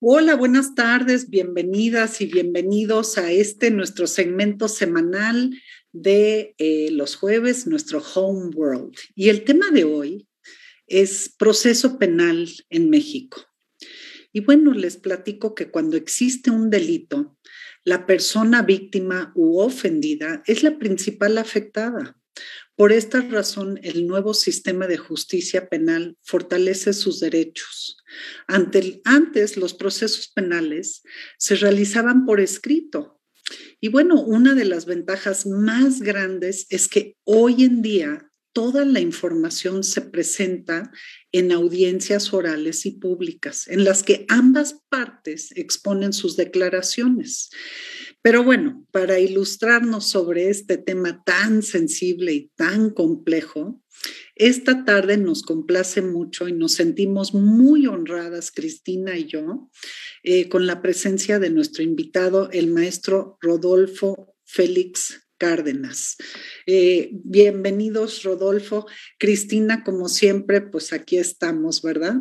Hola, buenas tardes, bienvenidas y bienvenidos a este nuestro segmento semanal de eh, los jueves, nuestro Home World. Y el tema de hoy es proceso penal en México. Y bueno, les platico que cuando existe un delito, la persona víctima u ofendida es la principal afectada. Por esta razón, el nuevo sistema de justicia penal fortalece sus derechos. Ante antes, los procesos penales se realizaban por escrito. Y bueno, una de las ventajas más grandes es que hoy en día toda la información se presenta en audiencias orales y públicas, en las que ambas partes exponen sus declaraciones. Pero bueno, para ilustrarnos sobre este tema tan sensible y tan complejo, esta tarde nos complace mucho y nos sentimos muy honradas, Cristina y yo, eh, con la presencia de nuestro invitado, el maestro Rodolfo Félix Cárdenas. Eh, bienvenidos, Rodolfo. Cristina, como siempre, pues aquí estamos, ¿verdad?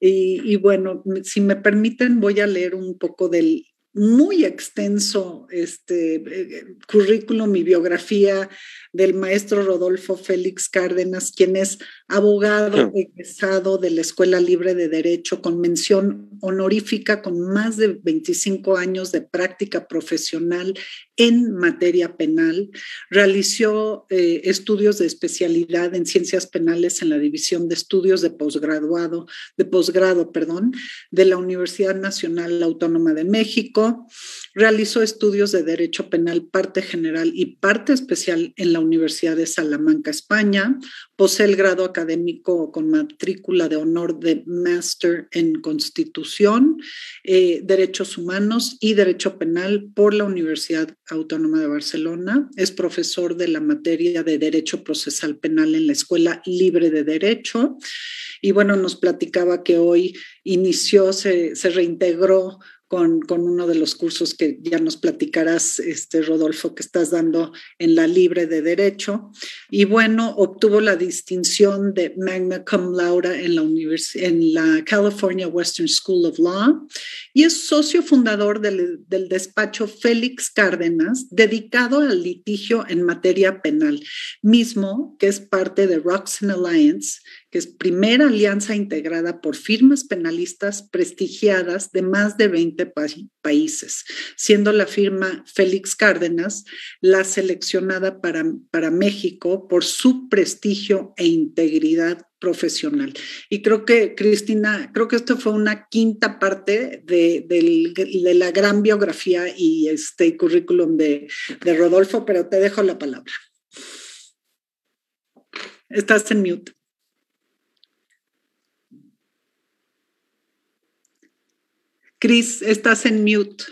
Y, bueno, si me permiten, voy a leer un poco del muy extenso este, eh, currículum y biografía del maestro Rodolfo Félix Cárdenas, quien es abogado egresado de la Escuela Libre de Derecho con mención honorífica con más de 25 años de práctica profesional en materia penal. Realizó eh, estudios de especialidad en ciencias penales en la División de Estudios de Posgraduado, de posgrado, perdón, de la Universidad Nacional Autónoma de México. Realizó estudios de Derecho Penal parte general y parte especial en la Universidad de Salamanca, España. Posee el grado académico con matrícula de honor de Master en Constitución, eh, Derechos Humanos y Derecho Penal por la Universidad Autónoma de Barcelona. Es profesor de la materia de Derecho Procesal Penal en la Escuela Libre de Derecho. Y bueno, nos platicaba que hoy inició, se, se reintegró con, uno de los cursos que ya nos platicarás, este, Rodolfo, que estás dando en la Libre de Derecho. Y bueno, obtuvo la distinción de Magna Cum Laude en la, en la California Western School of Law y es socio fundador del, del despacho Félix Cárdenas, dedicado al litigio en materia penal, mismo que es parte de Roxen Alliance, que es primera alianza integrada por firmas penalistas prestigiadas de más de 20 países, siendo la firma Félix Cárdenas la seleccionada para, para México por su prestigio e integridad profesional. Y creo que, Cristina, creo que esto fue una quinta parte de, de la gran biografía y este currículum de, de Rodolfo, pero te dejo la palabra. Estás en mute. Cris, estás en mute.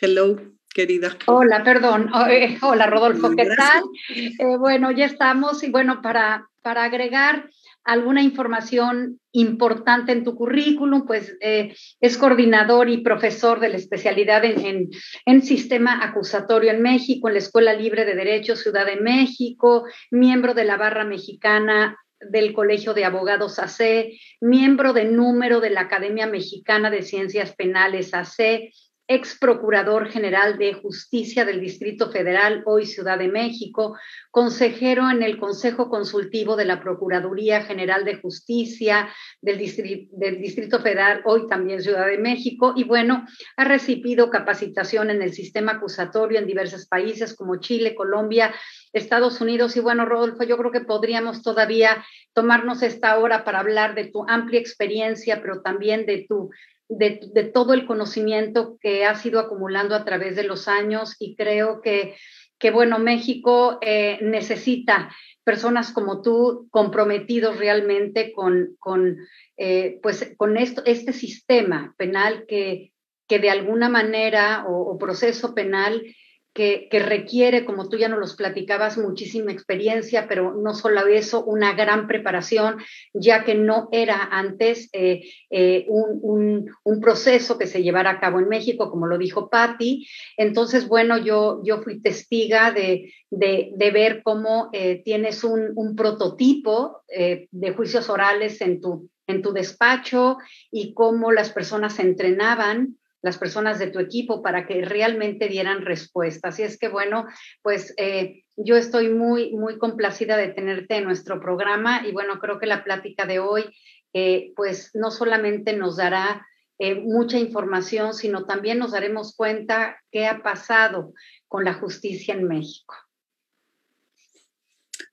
Hello, querida. Hola, perdón. Eh, hola, Rodolfo, ¿qué tal? Eh, bueno, ya estamos y bueno, para, para agregar alguna información importante en tu currículum, pues eh, es coordinador y profesor de la especialidad en, en, en, sistema acusatorio en México, en la Escuela Libre de Derecho Ciudad de México, miembro de la Barra Mexicana del Colegio de Abogados AC, miembro de número de la Academia Mexicana de Ciencias Penales AC, ex procurador general de justicia del Distrito Federal, hoy Ciudad de México, consejero en el Consejo Consultivo de la Procuraduría General de Justicia del Distrito, del Distrito Federal, hoy también Ciudad de México, y bueno, ha recibido capacitación en el sistema acusatorio en diversos países como Chile, Colombia, Estados Unidos. Y bueno, Rodolfo, yo creo que podríamos todavía tomarnos esta hora para hablar de tu amplia experiencia, pero también de tu de, todo el conocimiento que has ido acumulando a través de los años y creo que, que bueno, México eh, necesita personas como tú comprometidos realmente con, con, eh, pues, con esto, este sistema penal que, que de alguna manera o proceso penal que, requiere, como tú ya nos los platicabas, muchísima experiencia, pero no solo eso, una gran preparación, ya que no era antes eh, eh, un, proceso que se llevara a cabo en México, como lo dijo Patti. Entonces, bueno, yo, yo fui testiga de, de, ver cómo eh, tienes un, un prototipo de juicios orales en tu, en tu despacho y cómo las personas entrenaban las personas de tu equipo para que realmente dieran respuesta. Así es que bueno, pues eh, yo estoy muy, muy complacida de tenerte en nuestro programa y bueno, creo que la plática de hoy eh, pues no solamente nos dará eh, mucha información, sino también nos daremos cuenta qué ha pasado con la justicia en México.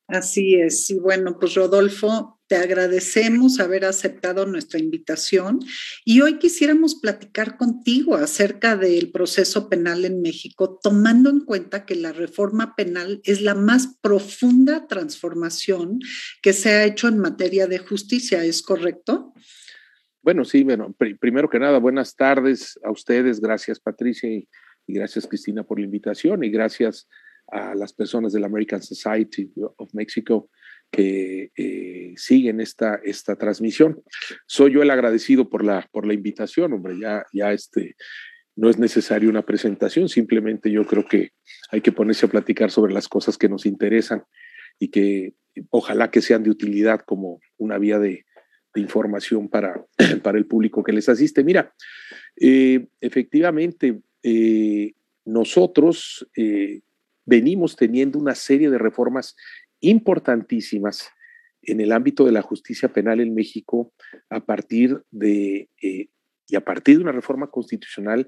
Así es. Y bueno, pues Rodolfo, te agradecemos haber aceptado nuestra invitación y hoy quisiéramos platicar contigo acerca del proceso penal en México, tomando en cuenta que la reforma penal es la más profunda transformación que se ha hecho en materia de justicia, ¿es correcto? Bueno, sí, bueno, primero que nada, buenas tardes a ustedes, gracias Patricia y, y gracias Cristina por la invitación y gracias a las personas de la American Society of Mexico que eh, siguen esta, esta transmisión. Soy yo el agradecido por la, por la invitación, hombre, ya, ya este, no es necesaria una presentación, simplemente yo creo que hay que ponerse a platicar sobre las cosas que nos interesan y que ojalá que sean de utilidad como una vía de, información para, para el público que les asiste. Mira, eh, efectivamente, eh, nosotros venimos teniendo una serie de reformas importantísimas en el ámbito de la justicia penal en México a partir de, y a partir de una reforma constitucional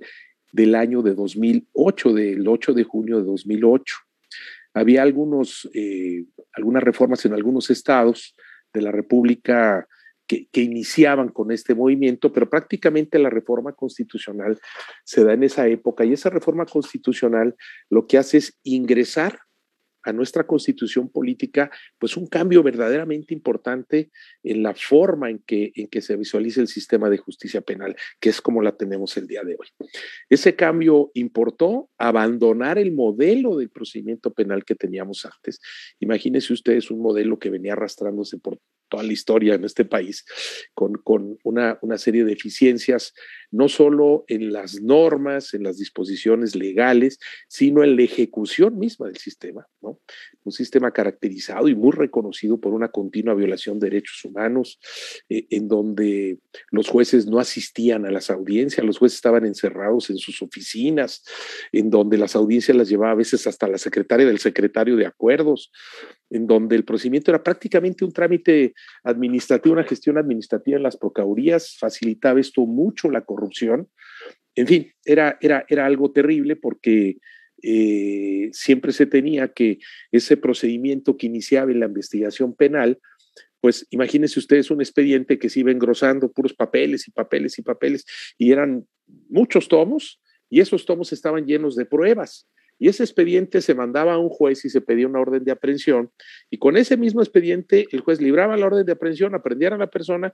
del año de 2008, del 8 de junio de 2008. Había algunos, algunas reformas en algunos estados de la República que, iniciaban con este movimiento, pero prácticamente la reforma constitucional se da en esa época y esa reforma constitucional lo que hace es ingresar a nuestra constitución política, pues un cambio verdaderamente importante en la forma en que, en que se visualiza el sistema de justicia penal, que es como la tenemos el día de hoy. Ese cambio importó abandonar el modelo del procedimiento penal que teníamos antes. Imagínense ustedes un modelo que venía arrastrándose por toda la historia en este país, con, con una, una, serie de deficiencias, no solo en las normas, en las disposiciones legales, sino en la ejecución misma del sistema, ¿no? Un sistema caracterizado y muy reconocido por una continua violación de derechos humanos, eh, en donde los jueces no asistían a las audiencias, los jueces estaban encerrados en sus oficinas, en donde las audiencias las llevaba a veces hasta la secretaria del secretario de acuerdos, en donde el procedimiento era prácticamente un trámite administrativa, una gestión administrativa en las procuradurías, facilitaba esto mucho la corrupción. En fin, era, era, era algo terrible porque eh, siempre se tenía que ese procedimiento que iniciaba en la investigación penal, pues imagínense ustedes un expediente que se iba engrosando puros papeles y papeles y papeles, y eran muchos tomos, y esos tomos estaban llenos de pruebas. Y ese expediente se mandaba a un juez y se pedía una orden de aprehensión. Y con ese mismo expediente, el juez libraba la orden de aprehensión, aprendiera a la persona,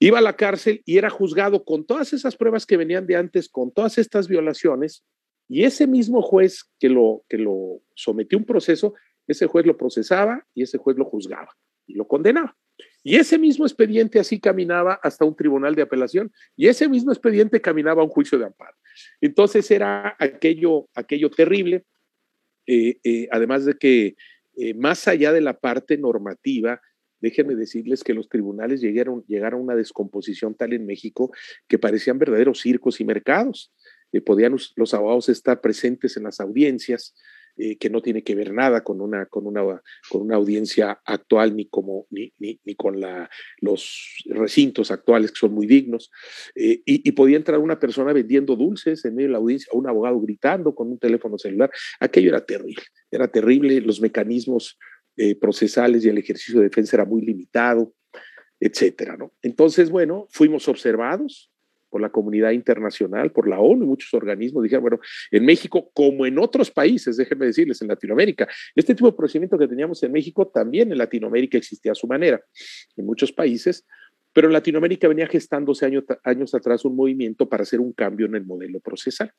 iba a la cárcel y era juzgado con todas esas pruebas que venían de antes, con todas estas violaciones. Y ese mismo juez que lo, que lo sometió a un proceso, ese juez lo procesaba y ese juez lo juzgaba y lo condenaba. Y ese mismo expediente así caminaba hasta un tribunal de apelación y ese mismo expediente caminaba a un juicio de amparo. Entonces era aquello, aquello terrible, eh, eh, además de que eh, más allá de la parte normativa, déjenme decirles que los tribunales llegaron, llegaron a una descomposición tal en México que parecían verdaderos circos y mercados. podían los abogados estar presentes en las audiencias, eh, que no tiene que ver nada con una, con una, con una audiencia actual ni, como, ni, ni, ni con la, los recintos actuales que son muy dignos. Eh, y, podía entrar una persona vendiendo dulces en medio de la audiencia, un abogado gritando con un teléfono celular. Aquello era terrible, era terrible. Los mecanismos eh, procesales y el ejercicio de defensa era muy limitado, etcétera. ¿no? Entonces, bueno, fuimos observados, por la comunidad internacional, por la ONU y muchos organismos, dijeron, bueno, en México, como en otros países, déjenme decirles, en Latinoamérica, este tipo de procedimiento que teníamos en México también en Latinoamérica existía a su manera, en muchos países, pero en Latinoamérica venía gestándose años atrás un movimiento para hacer un cambio en el modelo procesal.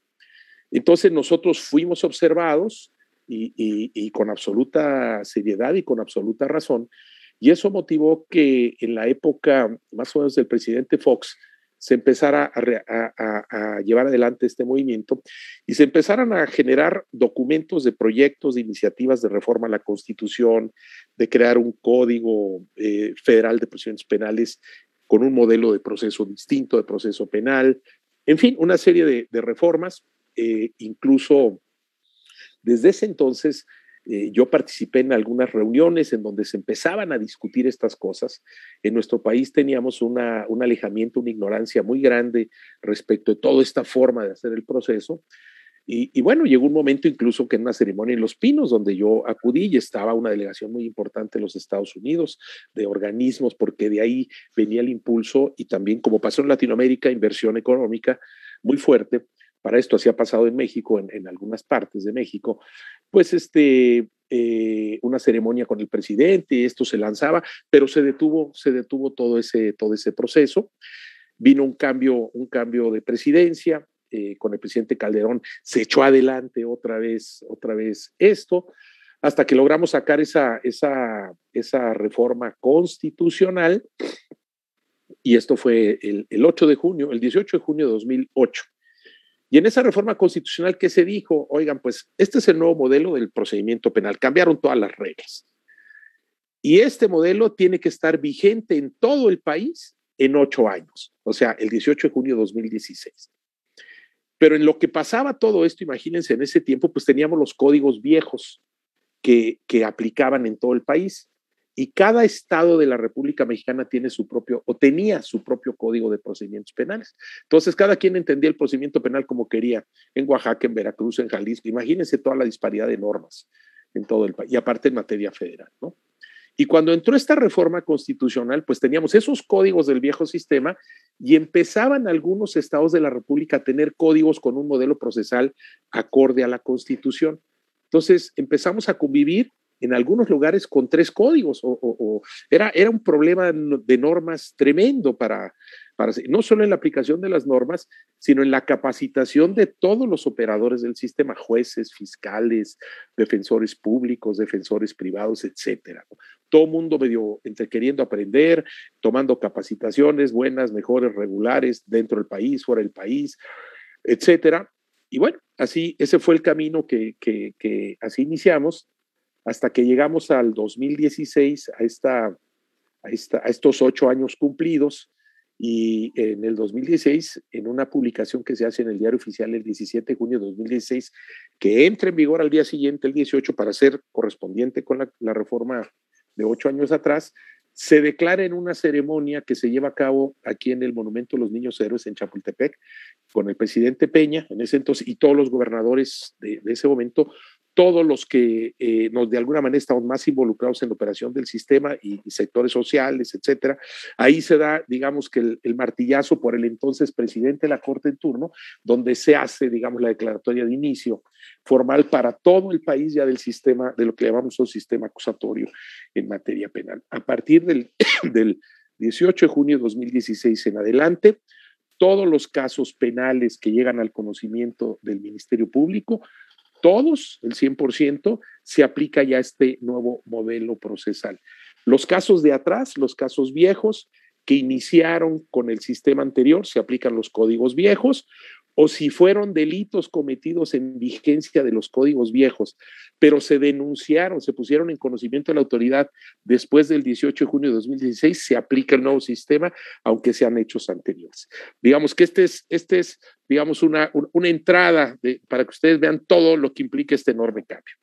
Entonces nosotros fuimos observados y, y con absoluta seriedad y con absoluta razón, y eso motivó que en la época más o menos del presidente Fox, se empezara a, llevar adelante este movimiento y se empezaran a generar documentos de proyectos, de iniciativas de reforma a la Constitución, de crear un código eh, federal de procedimientos penales con un modelo de proceso distinto, de proceso penal, en fin, una serie de, reformas, eh, incluso desde ese entonces eh, yo participé en algunas reuniones en donde se empezaban a discutir estas cosas. En nuestro país teníamos un alejamiento, una ignorancia muy grande respecto de toda esta forma de hacer el proceso. Y, bueno, llegó un momento incluso que en una ceremonia en Los Pinos, donde yo acudí y estaba una delegación muy importante en los Estados Unidos de organismos, porque de ahí venía el impulso y también, como pasó en Latinoamérica, inversión económica muy fuerte para esto así ha pasado en México, en, algunas partes de México, pues este, eh, una ceremonia con el presidente, esto se lanzaba, pero se detuvo, se detuvo todo ese, todo ese proceso. Vino un cambio, un cambio de presidencia, eh, con el presidente Calderón se echó adelante otra vez, otra vez esto, hasta que logramos sacar esa, esa, esa reforma constitucional. Y esto fue el, el 8 de junio, el 18 de junio de 2008. Y en esa reforma constitucional que se dijo, oigan, pues este es el nuevo modelo del procedimiento penal, cambiaron todas las reglas. Y este modelo tiene que estar vigente en todo el país en ocho años, o sea, el 18 de junio de 2016. Pero en lo que pasaba todo esto, imagínense, en ese tiempo, pues teníamos los códigos viejos que, que aplicaban en todo el país y cada estado de la República Mexicana tiene su propio o tenía su propio código de procedimientos penales. Entonces, cada quien entendía el procedimiento penal como quería, en Oaxaca, en Veracruz, en Jalisco. Imagínense toda la disparidad de normas en todo el país, y aparte en materia federal, ¿no? Y cuando entró esta reforma constitucional, pues teníamos esos códigos del viejo sistema y empezaban algunos estados de la República a tener códigos con un modelo procesal acorde a la Constitución. Entonces empezamos a convivir en algunos lugares con tres códigos, o, era, era un problema de normas tremendo para, para, no solo en la aplicación de las normas, sino en la capacitación de todos los operadores del sistema, jueces, fiscales, defensores públicos, defensores privados, etcétera. Todo mundo medio entre queriendo aprender, tomando capacitaciones buenas, mejores, regulares, dentro del país, fuera del país, etcétera. Y bueno, así, ese fue el camino que, que, que así iniciamos hasta que llegamos al 2016, a, esta, a, esta, a estos ocho años cumplidos, y en el 2016, en una publicación que se hace en el diario oficial el 17 de junio de 2016, que entra en vigor al día siguiente, el 18, para ser correspondiente con la, reforma de ocho años atrás, se declara en una ceremonia que se lleva a cabo aquí en el Monumento de los Niños Héroes en Chapultepec, con el presidente Peña en ese entonces y todos los gobernadores de ese momento, todos los que eh, nos de alguna manera estamos más involucrados en la operación del sistema y, sectores sociales, etcétera. Ahí se da, digamos que el, martillazo por el entonces presidente de la Corte en turno, donde se hace, digamos, la declaratoria de inicio formal para todo el país ya del sistema, de lo que llamamos un sistema acusatorio en materia penal. A partir del, del 18 de junio de 2016 en adelante, todos los casos penales que llegan al conocimiento del Ministerio Público todos, el 100%, se aplica ya este nuevo modelo procesal. Los casos de atrás, los casos viejos que iniciaron con el sistema anterior, se aplican los códigos viejos o si fueron delitos cometidos en vigencia de los códigos viejos, pero se denunciaron, se pusieron en conocimiento de la autoridad después del 18 de junio de 2016, se aplica el nuevo sistema, aunque sean hechos anteriores. Digamos que este es, este es digamos, una, una entrada para que ustedes vean todo lo que implica este enorme cambio.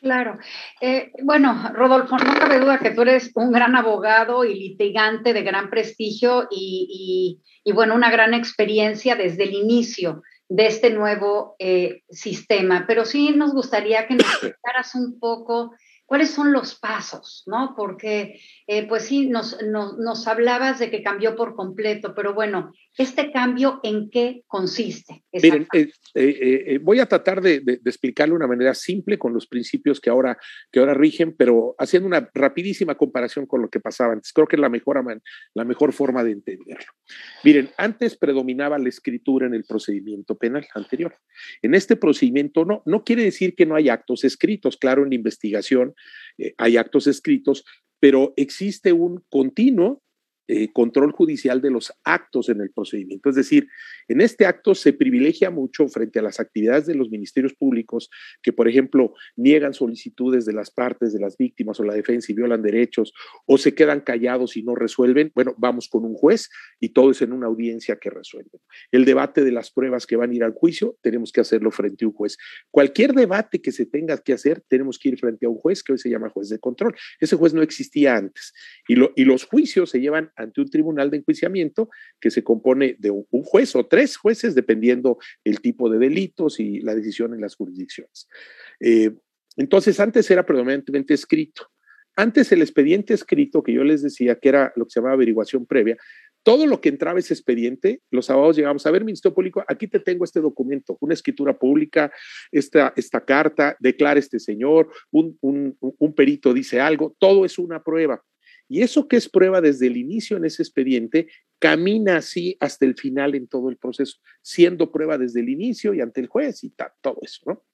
Claro. Eh, bueno, Rodolfo, no cabe duda que tú eres un gran abogado y litigante de gran prestigio y, bueno, una gran experiencia desde el inicio de este nuevo eh, sistema. Pero sí nos gustaría que nos explicaras un poco cuáles son los pasos, ¿no? Porque, eh, pues sí, nos, nos, hablabas de que cambió por completo, pero bueno, ¿este cambio en qué consiste? Miren, eh, eh, voy a tratar de, de, explicarlo de una manera simple con los principios que ahora, que ahora rigen, pero haciendo una rapidísima comparación con lo que pasaba antes. Creo que es la mejor, la mejor forma de entenderlo. Miren, antes predominaba la escritura en el procedimiento penal anterior. En este procedimiento no, no quiere decir que no hay actos escritos, claro, en la investigación eh, hay actos escritos, pero existe un continuo eh, control judicial de los actos en el procedimiento. Es decir, en este acto se privilegia mucho frente a las actividades de los ministerios públicos que, por ejemplo, niegan solicitudes de las partes, de las víctimas o la defensa y violan derechos o se quedan callados y no resuelven. Bueno, vamos con un juez y todo es en una audiencia que resuelve. El debate de las pruebas que van a ir al juicio, tenemos que hacerlo frente a un juez. Cualquier debate que se tenga que hacer, tenemos que ir frente a un juez que hoy se llama juez de control. Ese juez no existía antes. Y, lo, y los juicios se llevan ante un tribunal de enjuiciamiento que se compone de un, juez o tres jueces, dependiendo el tipo de delitos y la decisión en las jurisdicciones. Eh, entonces, antes era predominantemente escrito. Antes el expediente escrito, que yo les decía que era lo que se llamaba averiguación previa, todo lo que entraba ese expediente, los abogados llegamos a ver, Ministerio Público, aquí te tengo este documento, una escritura pública, esta, esta carta, declara este señor, un, un perito dice algo, todo es una prueba. Y eso que es prueba desde el inicio en ese expediente, camina así hasta el final en todo el proceso, siendo prueba desde el inicio y ante el juez y todo eso, ¿no?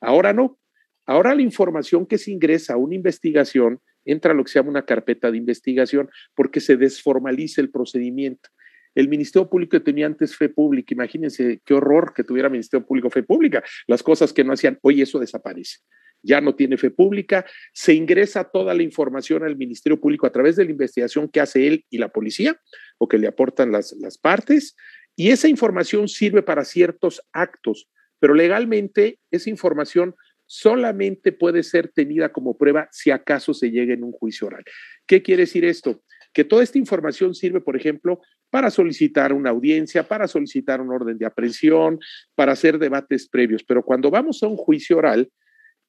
Ahora no. Ahora la información que se ingresa a una investigación entra a lo que se llama una carpeta de investigación porque se desformaliza el procedimiento. el Ministerio Público tenía antes fe pública. Imagínense qué horror que tuviera Ministerio Público fe pública. Las cosas que no hacían, hoy eso desaparece. Ya no tiene fe pública, se ingresa toda la información al Ministerio Público a través de la investigación que hace él y la policía o que le aportan las, las partes, y esa información sirve para ciertos actos, pero legalmente esa información solamente puede ser tenida como prueba si acaso se llega en un juicio oral. ¿Qué quiere decir esto? Que toda esta información sirve, por ejemplo, para solicitar una audiencia, para solicitar un orden de aprehensión, para hacer debates previos. Pero cuando vamos a un juicio oral,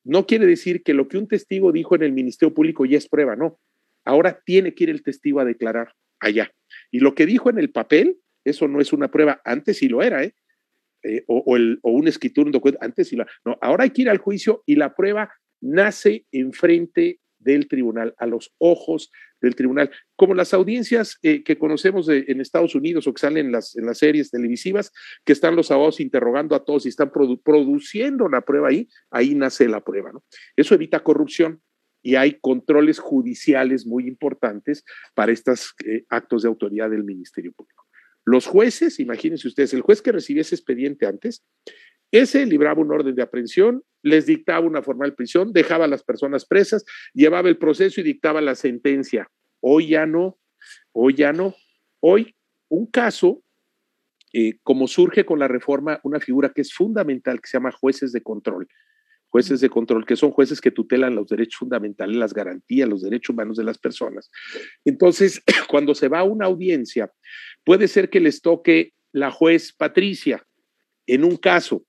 no quiere decir que lo que un testigo dijo en el Ministerio Público ya es prueba, no. Ahora tiene que ir el testigo a declarar allá. Y lo que dijo en el papel, eso no es una prueba, antes sí lo era, ¿eh? eh o, o, un escritor, un documento, antes sí lo No, ahora hay que ir al juicio y la prueba nace enfrente del tribunal, a los ojos del tribunal, como las audiencias eh, que conocemos en Estados Unidos o que salen en las, en las series televisivas, que están los abogados interrogando a todos y están produciendo la prueba ahí, ahí nace la prueba. ¿no? Eso evita corrupción y hay controles judiciales muy importantes para estos eh, actos de autoridad del Ministerio Público. Los jueces, imagínense ustedes, el juez que recibía ese expediente antes, ese libraba un orden de aprehensión, les dictaba una formal prisión, dejaba a las personas presas, llevaba el proceso y dictaba la sentencia. Hoy ya no, hoy ya no. Hoy un caso, eh, como surge con la reforma, una figura que es fundamental, que se llama jueces de control. Jueces de control, que son jueces que tutelan los derechos fundamentales, las garantías, los derechos humanos de las personas. Entonces, cuando se va a una audiencia, puede ser que les toque la juez Patricia en un caso,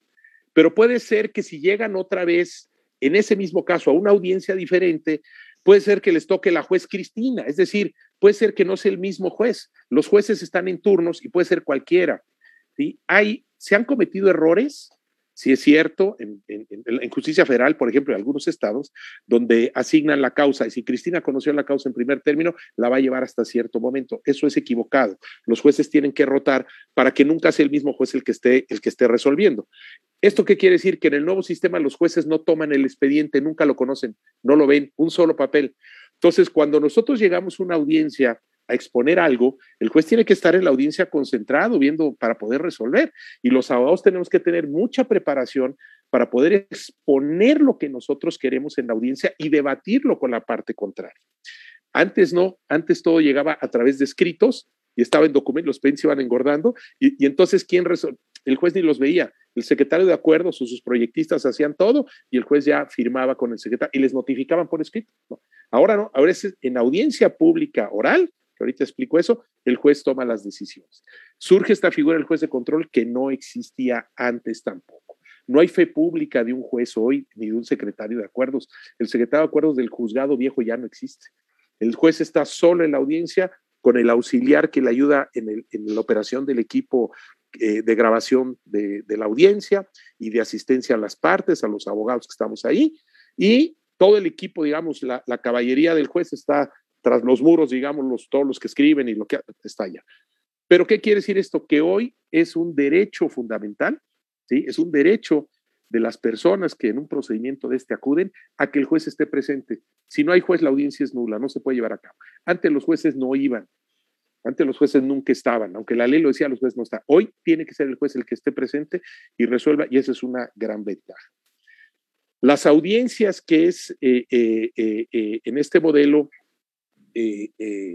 pero puede ser que si llegan otra vez en ese mismo caso a una audiencia diferente, puede ser que les toque la juez Cristina, es decir, puede ser que no sea el mismo juez. Los jueces están en turnos y puede ser cualquiera. ¿sí? Hay, se han cometido errores si es cierto, en, justicia federal, por ejemplo, en algunos estados, donde asignan la causa, y si Cristina conoció la causa en primer término, la va a llevar hasta cierto momento. Eso es equivocado. Los jueces tienen que rotar para que nunca sea el mismo juez el que esté, el que esté resolviendo. ¿Esto qué quiere decir? Que en el nuevo sistema los jueces no toman el expediente, nunca lo conocen, no lo ven, un solo papel. Entonces, cuando nosotros llegamos a una audiencia a exponer algo, el juez tiene que estar en la audiencia concentrado, viendo para poder resolver. Y los abogados tenemos que tener mucha preparación para poder exponer lo que nosotros queremos en la audiencia y debatirlo con la parte contraria. Antes no, antes todo llegaba a través de escritos y estaba en documentos, los pens iban engordando y, entonces ¿quién? El juez ni los veía. El secretario de acuerdos o sus proyectistas hacían todo y el juez ya firmaba con el secretario y les notificaban por escrito. Ahora no, ahora es en audiencia pública oral ahorita explico eso, el juez toma las decisiones. Surge esta figura del juez de control que no existía antes tampoco. No hay fe pública de un juez hoy ni de un secretario de acuerdos. El secretario de acuerdos del juzgado viejo ya no existe. El juez está solo en la audiencia con el auxiliar que le ayuda en, la operación del equipo eh, de grabación de, la audiencia y de asistencia a las partes, a los abogados que estamos ahí. Y todo el equipo, digamos, la caballería del juez está tras los muros, digamos, los, todos los que escriben y lo que está allá. Pero ¿qué quiere decir esto? Que hoy es un derecho fundamental, ¿sí? Es un derecho de las personas que en un procedimiento de este acuden a que el juez esté presente. Si no hay juez, la audiencia es nula, no se puede llevar a cabo. Antes los jueces no iban, antes los jueces nunca estaban, aunque la ley lo decía, los jueces no están. Hoy tiene que ser el juez el que esté presente y resuelva, y esa es una gran ventaja. Las audiencias que es eh, eh, eh, en este modelo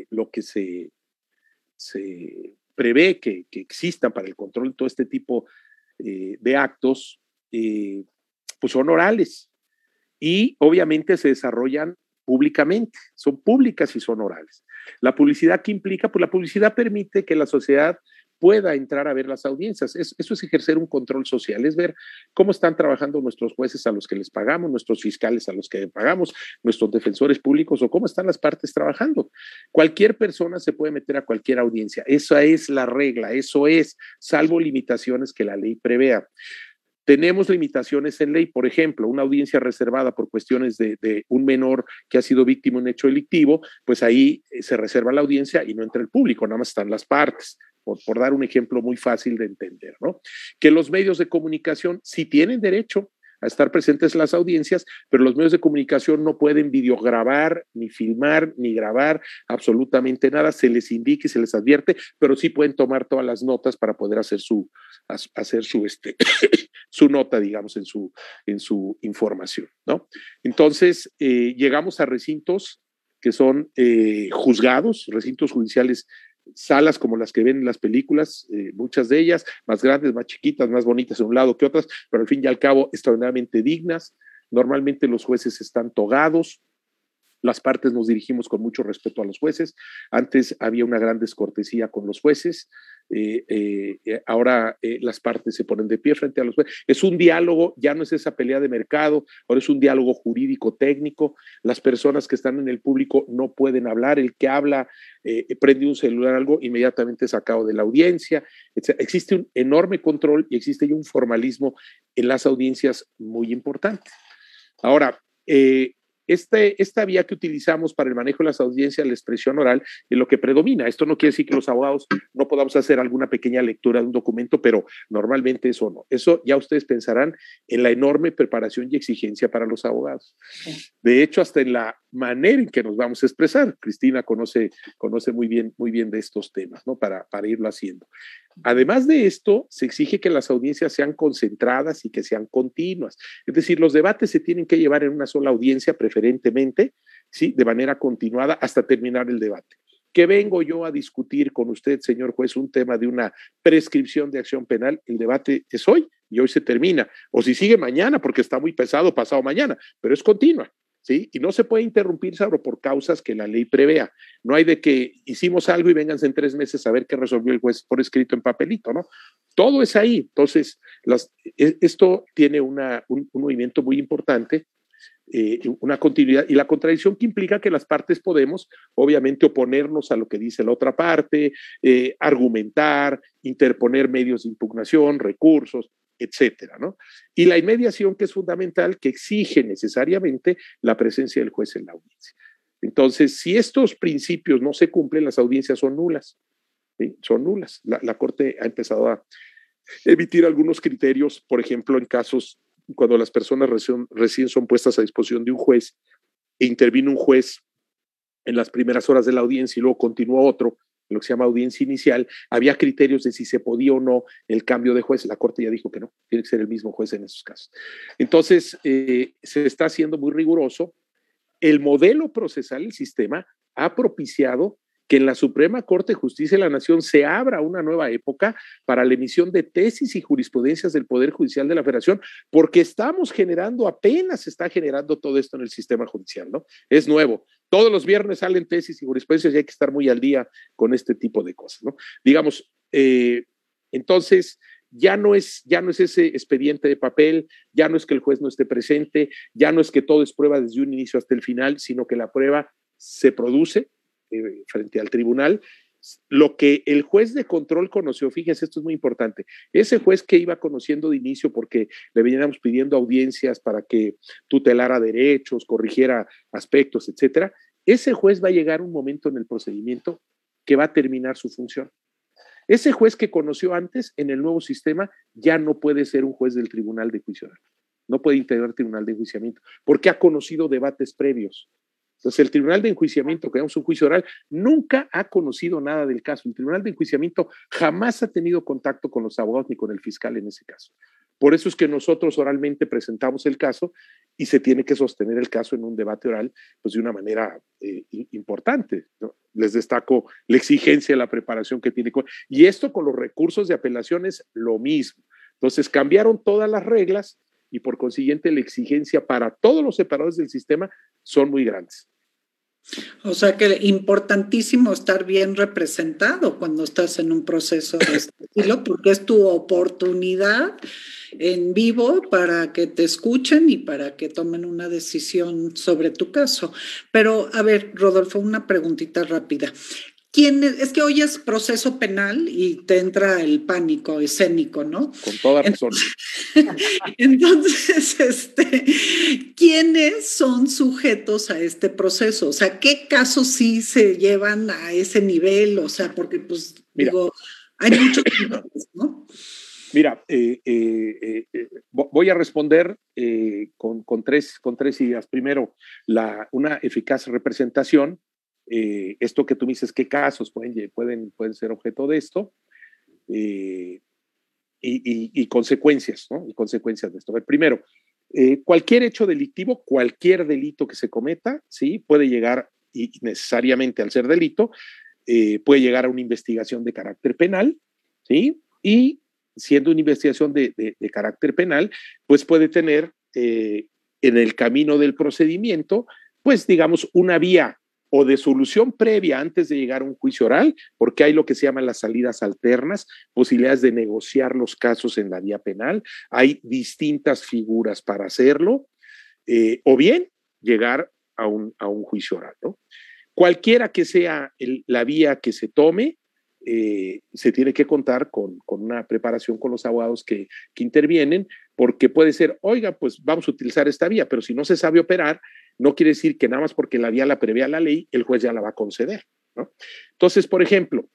lo que se, se prevé que, que, existan para el control de todo este tipo de actos, pues son orales y obviamente se desarrollan públicamente, son públicas y son orales. La publicidad que implica, pues la publicidad permite que la sociedad pueda entrar a ver las audiencias. eso es ejercer un control social, es ver cómo están trabajando nuestros jueces a los que les pagamos, nuestros fiscales a los que pagamos, nuestros defensores públicos o cómo están las partes trabajando. Cualquier persona se puede meter a cualquier audiencia. Esa es la regla, eso es, salvo limitaciones que la ley prevea. Tenemos limitaciones en ley, por ejemplo, una audiencia reservada por cuestiones de, un menor que ha sido víctima de un hecho delictivo, pues ahí se reserva la audiencia y no entra el público, nada más están las partes por, dar un ejemplo muy fácil de entender, ¿no? Que los medios de comunicación sí tienen derecho a estar presentes en las audiencias, pero los medios de comunicación no pueden videograbar, ni filmar, ni grabar absolutamente nada. Se les indica y se les advierte, pero sí pueden tomar todas las notas para poder hacer su, hacer su, este, su nota, digamos, en su, en su información, ¿no? Entonces, eh, llegamos a recintos que son eh, juzgados, recintos judiciales salas como las que ven en las películas, eh, muchas de ellas, más grandes, más chiquitas, más bonitas de un lado que otras, pero al fin y al cabo extraordinariamente dignas. Normalmente los jueces están togados, las partes nos dirigimos con mucho respeto a los jueces. Antes había una gran descortesía con los jueces. Eh, eh, eh, ahora las partes se ponen de pie frente a los jueces. Es un diálogo, ya no es esa pelea de mercado, ahora es un diálogo jurídico técnico. Las personas que están en el público no pueden hablar. El que habla prende un celular, algo inmediatamente sacado de la audiencia. Existe un enorme control y existe un formalismo en las audiencias muy importante. Ahora, este, esta vía que utilizamos para el manejo de las audiencias, la expresión oral, es lo que predomina. Esto no quiere decir que los abogados no podamos hacer alguna pequeña lectura de un documento, pero normalmente eso no. Eso ya ustedes pensarán en la enorme preparación y exigencia para los abogados. De hecho, hasta en la manera en que nos vamos a expresar. Cristina conoce, conoce muy, bien, muy bien de estos temas, ¿no? Para, para irlo haciendo. Además de esto, se exige que las audiencias sean concentradas y que sean continuas. Es decir, los debates se tienen que llevar en una sola audiencia, preferentemente, ¿sí? De manera continuada hasta terminar el debate. ¿Qué vengo yo a discutir con usted, señor juez, un tema de una prescripción de acción penal? El debate es hoy y hoy se termina. O si sigue mañana, porque está muy pesado, pasado mañana, pero es continua. Y no se puede interrumpir, salvo por causas que la ley prevea. No hay de que hicimos algo y vénganse en tres meses a ver qué resolvió el juez por escrito en papelito, ¿no? Todo es ahí. Entonces, e, esto tiene un, movimiento muy importante, eh, una continuidad y la contradicción que implica que las partes podemos, obviamente, oponernos a lo que dice la otra parte, eh, argumentar, interponer medios de impugnación, recursos, etcétera, ¿no? Y la inmediación que es fundamental, que exige necesariamente la presencia del juez en la audiencia. Entonces, si estos principios no se cumplen, las audiencias son nulas, son nulas. La, Corte ha empezado a emitir algunos criterios, por ejemplo, en casos cuando las personas recién, son puestas a disposición de un juez e interviene un juez en las primeras horas de la audiencia y luego continúa otro, lo que se llama audiencia inicial, había criterios de si se podía o no el cambio de juez. La Corte ya dijo que no, tiene que ser el mismo juez en esos casos. Entonces, eh, se está haciendo muy riguroso. El modelo procesal, el sistema, ha propiciado que en la Suprema Corte de Justicia de la Nación se abra una nueva época para la emisión de tesis y jurisprudencias del Poder Judicial de la Federación, porque estamos generando, apenas se está generando todo esto en el sistema judicial, ¿no? Es nuevo. Todos los viernes salen tesis y jurisprudencias y hay que estar muy al día con este tipo de cosas, ¿no? Digamos, eh, entonces, ya no es ya no es ese expediente de papel, ya no es que el juez no esté presente, ya no es que todo es prueba desde un inicio hasta el final, sino que la prueba se produce, eh, frente al tribunal, lo que el juez de control conoció, fíjense, esto es muy importante, ese juez que iba conociendo de inicio porque le veníamos pidiendo audiencias para que tutelara derechos, corrigiera aspectos, etcétera, ese juez va a llegar un momento en el procedimiento que va a terminar su función. Ese juez que conoció antes en el nuevo sistema ya no puede ser un juez del tribunal de juicio no puede integrar tribunal de enjuiciamiento, porque ha conocido debates previos, entonces, el Tribunal de Enjuiciamiento, que un juicio oral, nunca ha conocido nada del caso. El Tribunal de Enjuiciamiento jamás ha tenido contacto con los abogados ni con el fiscal en ese caso. Por eso es que nosotros oralmente presentamos el caso y se tiene que sostener el caso en un debate oral pues de una manera eh, importante. Les destaco la exigencia la preparación que tiene. y esto con los recursos de apelación es lo mismo. Entonces cambiaron todas las reglas y por consiguiente la exigencia para todos los separadores del sistema son muy grandes. O sea que importantísimo estar bien representado cuando estás en un proceso de este estilo, porque es tu oportunidad en vivo para que te escuchen y para que tomen una decisión sobre tu caso. Pero, a ver, Rodolfo, una preguntita rápida es, que hoy es proceso penal y te entra el pánico escénico, ¿no? Con toda razón. Entonces, este, ¿quiénes son sujetos a este proceso? O sea, ¿qué casos sí se llevan a ese nivel? O sea, porque pues digo, hay muchos, ¿no? Mira, eh, voy a responder con, con, tres, con tres ideas. Primero, la, una eficaz representación. Esto que tú me dices, ¿qué casos pueden, pueden, pueden ser objeto de esto? Y, y, consecuencias, ¿no? Y consecuencias de esto. primero, eh, cualquier hecho delictivo, cualquier delito que se cometa, ¿sí? Puede llegar, y necesariamente al ser delito, eh, puede llegar a una investigación de carácter penal, ¿sí? Y siendo una investigación de, de, carácter penal, pues puede tener eh, en el camino del procedimiento, pues digamos, una vía o de solución previa antes de llegar a un juicio oral, porque hay lo que se llaman las salidas alternas, posibilidades de negociar los casos en la vía penal, hay distintas figuras para hacerlo, eh, o bien llegar a un, a un juicio oral. ¿no? Cualquiera que sea la vía que se tome, eh, se tiene que contar con, con, una preparación con los abogados que, que intervienen, porque puede ser, oiga, pues vamos a utilizar esta vía, pero si no se sabe operar, no quiere decir que nada más porque la vía la prevea la ley, el juez ya la va a conceder. Entonces, por ejemplo,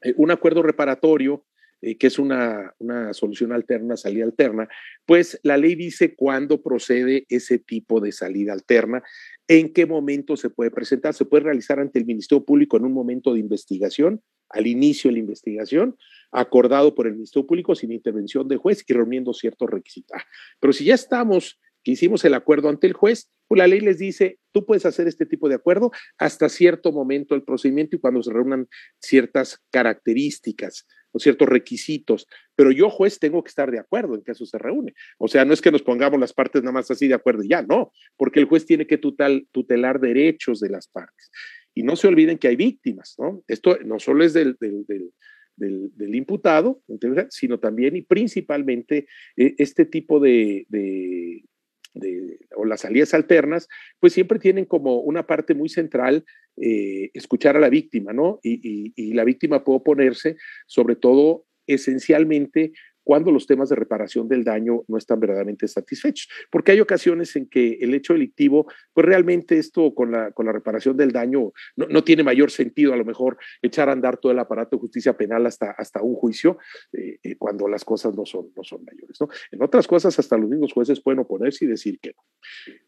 eh, un acuerdo reparatorio, eh, que es una, una, solución alterna, salida alterna, pues la ley dice cuándo procede ese tipo de salida alterna, en qué momento se puede presentar, se puede realizar ante el Ministerio Público en un momento de investigación, al inicio de la investigación, acordado por el Ministerio Público sin intervención de juez y reuniendo ciertos requisitos. Ah, pero si ya estamos que hicimos el acuerdo ante el juez, pues la ley les dice, tú puedes hacer este tipo de acuerdo hasta cierto momento del procedimiento y cuando se reúnan ciertas características o ciertos requisitos, pero yo juez tengo que estar de acuerdo en que eso se reúne. O sea, no es que nos pongamos las partes nada más así de acuerdo y ya, no, porque el juez tiene que tutelar derechos de las partes. Y no se olviden que hay víctimas, ¿no? Esto no solo es del, del, del imputado, sino también y principalmente eh, este tipo de, o las salidas alternas, pues siempre tienen como una parte muy central eh, escuchar a la víctima, ¿no? Y, y, la víctima puede oponerse, sobre todo, esencialmente cuando los temas de reparación del daño no están verdaderamente satisfechos. Porque hay ocasiones en que el hecho delictivo, pues realmente esto con la, con la reparación del daño no, no tiene mayor sentido, a lo mejor echar a andar todo el aparato de justicia penal hasta, hasta un juicio, eh, eh, cuando las cosas no son, no son mayores. ¿no? En otras cosas, hasta los mismos jueces pueden oponerse y decir que no.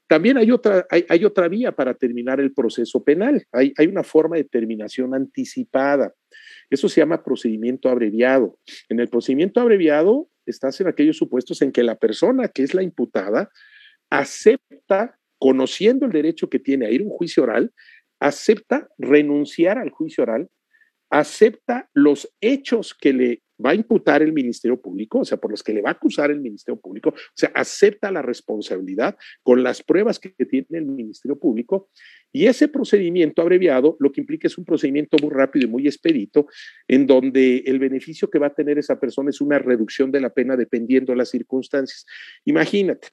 También hay otra, hay, otra vía para terminar el proceso penal. Hay, hay una forma de terminación anticipada. Eso se llama procedimiento abreviado. En el procedimiento abreviado estás en aquellos supuestos en que la persona que es la imputada acepta, conociendo el derecho que tiene a ir a un juicio oral, acepta renunciar al juicio oral, acepta los hechos que le va a imputar el Ministerio Público, o sea, por los que le va a acusar el Ministerio Público, o sea, acepta la responsabilidad con las pruebas que tiene el Ministerio Público. Y ese procedimiento abreviado lo que implica es un procedimiento muy rápido y muy expedito, en donde el beneficio que va a tener esa persona es una reducción de la pena dependiendo de las circunstancias. Imagínate,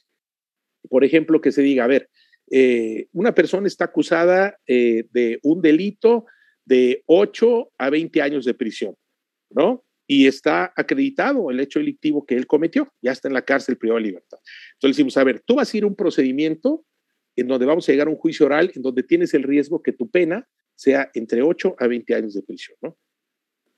por ejemplo, que se diga, a ver, eh, una persona está acusada eh, de un delito de 8 a 20 años de prisión, ¿no? Y está acreditado el hecho delictivo que él cometió, ya está en la cárcel privada de libertad. Entonces decimos, a ver, tú vas a ir a un procedimiento en donde vamos a llegar a un juicio oral, en donde tienes el riesgo que tu pena sea entre 8 a 20 años de prisión, ¿no?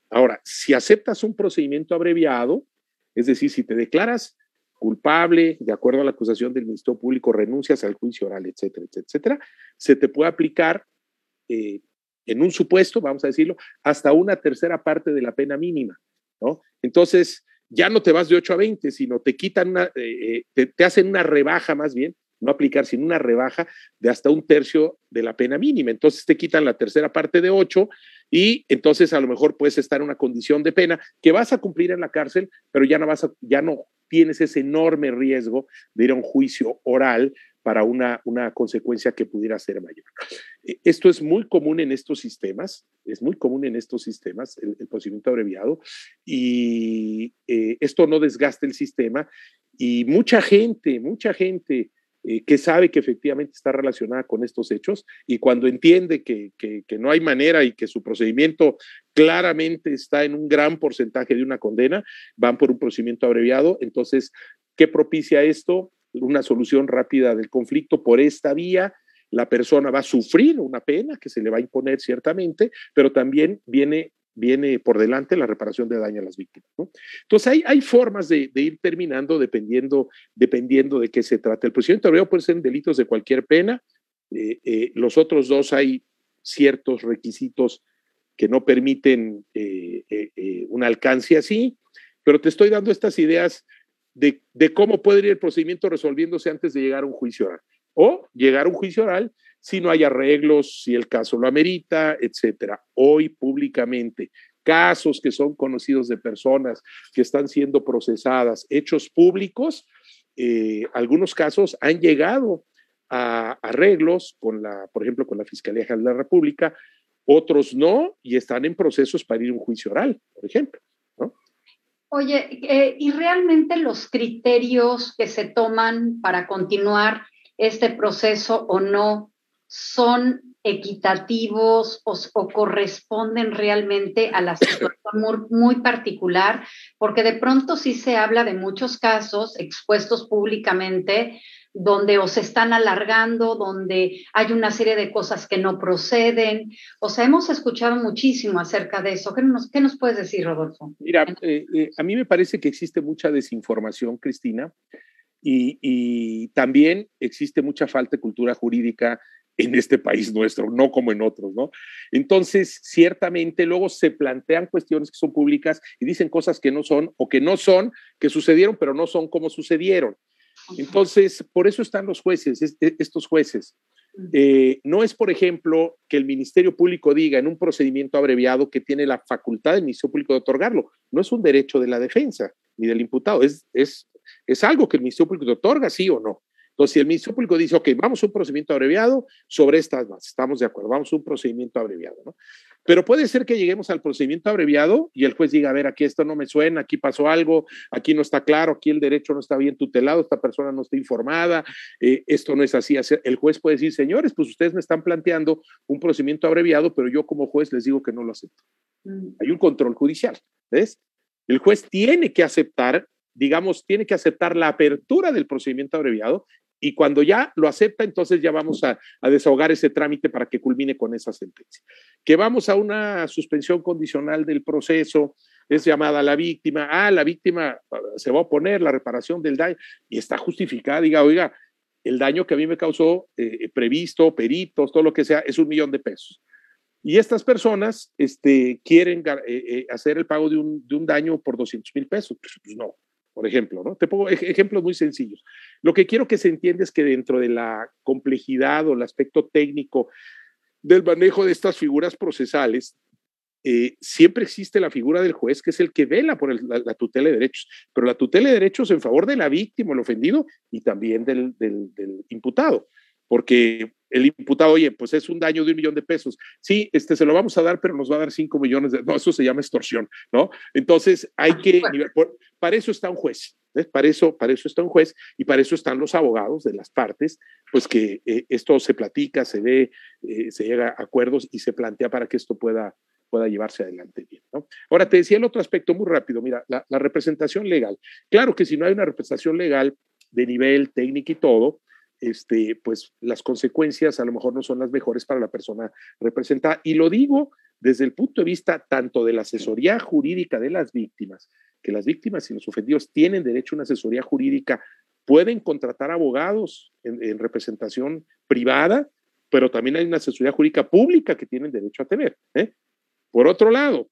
Ahora, si aceptas un procedimiento abreviado, es decir, si te declaras culpable, de acuerdo a la acusación del Ministerio Público, renuncias al juicio oral, etcétera, etcétera, se te puede aplicar eh, en un supuesto, vamos a decirlo, hasta una tercera parte de la pena mínima. Entonces, ya no te vas de 8 a 20, sino te quitan, una, eh, eh, te, hacen una rebaja más bien, no aplicar, sino una rebaja de hasta un tercio de la pena mínima. Entonces te quitan la tercera parte de 8 y entonces a lo mejor puedes estar en una condición de pena que vas a cumplir en la cárcel, pero ya no vas a, ya no tienes ese enorme riesgo de ir a un juicio oral para una, una consecuencia que pudiera ser mayor. E, esto es muy común en estos sistemas, es muy común en estos sistemas, el, procedimiento abreviado, y eh, esto no desgasta el sistema y mucha gente, mucha gente eh, que sabe que efectivamente está relacionada con estos hechos y cuando entiende que, que, que, no hay manera y que su procedimiento claramente está en un gran porcentaje de una condena, van por un procedimiento abreviado. Entonces, ¿qué propicia esto? Una solución rápida del conflicto por esta vía. La persona va a sufrir una pena que se le va a imponer ciertamente, pero también viene viene por delante la reparación de daño a las víctimas. Entonces hay, hay formas de, ir terminando dependiendo, dependiendo de qué se trata. El procedimiento abreviado puede ser delitos de cualquier pena. Eh, eh, los otros dos hay ciertos requisitos que no permiten un alcance así, pero te estoy dando estas ideas de, cómo puede ir el procedimiento resolviéndose antes de llegar a un juicio oral. O llegar a un juicio oral si no hay arreglos, si el caso lo amerita, etcétera. Hoy públicamente, casos que son conocidos de personas que están siendo procesadas, hechos públicos, eh, algunos casos han llegado a arreglos con la, por ejemplo, con la Fiscalía General de la República, otros no, y están en procesos para ir a un juicio oral, por ejemplo. Oye, eh, ¿y realmente los criterios que se toman para continuar este proceso o no son equitativos o, corresponden realmente a la situación muy, particular, porque de pronto sí se habla de muchos casos expuestos públicamente donde os están alargando, donde hay una serie de cosas que no proceden. O sea, hemos escuchado muchísimo acerca de eso. ¿Qué nos, qué puedes decir, Rodolfo? Mira, eh, eh, a mí me parece que existe mucha desinformación, Cristina, y, y, también existe mucha falta de cultura jurídica en este país nuestro, no como en otros, ¿no? Entonces, ciertamente luego se plantean cuestiones que son públicas y dicen cosas que no son o que no son, que sucedieron, pero no son como sucedieron. Entonces, por eso están los jueces, e, estos jueces. Eh, no es, por ejemplo, que el Ministerio Público diga en un procedimiento abreviado que tiene la facultad del Ministerio Público de otorgarlo. No es un derecho de la defensa ni del imputado, es, es, es algo que el Ministerio Público otorga, sí o no. Entonces, si el Ministerio Público dice, ok, vamos a un procedimiento abreviado sobre estas bases, estamos de acuerdo, vamos a un procedimiento abreviado, ¿no? Pero puede ser que lleguemos al procedimiento abreviado y el juez diga, a ver, aquí esto no me suena, aquí pasó algo, aquí no está claro, aquí el derecho no está bien tutelado, esta persona no está informada, eh, esto no es así. El juez puede decir, señores, pues ustedes me están planteando un procedimiento abreviado, pero yo como juez les digo que no lo acepto. Mm. Hay un control judicial, ¿ves? El juez tiene que aceptar digamos, tiene que aceptar la apertura del procedimiento abreviado y cuando ya lo acepta, entonces ya vamos a, desahogar ese trámite para que culmine con esa sentencia. Que vamos a una suspensión condicional del proceso, es llamada la víctima, ah, la víctima ah, se va a oponer la reparación del daño y está justificada, diga, oiga, el daño que a mí me causó eh, previsto, peritos, todo lo que sea, es un millón de pesos. Y estas personas este, quieren eh, eh, hacer el pago de un, de un daño por 200 mil pesos. Pues, pues no, por ejemplo, ¿no? Te pongo ejemplos muy sencillos. Lo que quiero que se entienda es que dentro de la complejidad o el aspecto técnico del manejo de estas figuras procesales, eh, siempre existe la figura del juez, que es el que vela por la, tutela de derechos, pero la tutela de derechos en favor de la víctima, el ofendido, y también del, del imputado, porque el imputado, oye, pues es un daño de un millón de pesos. Sí, este se lo vamos a dar, pero nos va a dar cinco millones de. No, eso se llama extorsión, ¿no? Entonces hay que. para eso está un juez. Para eso, para eso está un juez y para eso están los abogados de las partes, pues que eh, esto se platica, se ve, eh, se llega a acuerdos y se plantea para que esto pueda, pueda llevarse adelante bien. ¿no? Ahora, te decía el otro aspecto muy rápido, mira, la, la representación legal. Claro que si no hay una representación legal de nivel técnico y todo, este, pues las consecuencias a lo mejor no son las mejores para la persona representada. Y lo digo desde el punto de vista tanto de la asesoría jurídica de las víctimas, que las víctimas y los ofendidos tienen derecho a una asesoría jurídica, pueden contratar abogados en, representación privada, pero también hay una asesoría jurídica pública que tienen derecho a tener. ¿eh? Por otro lado,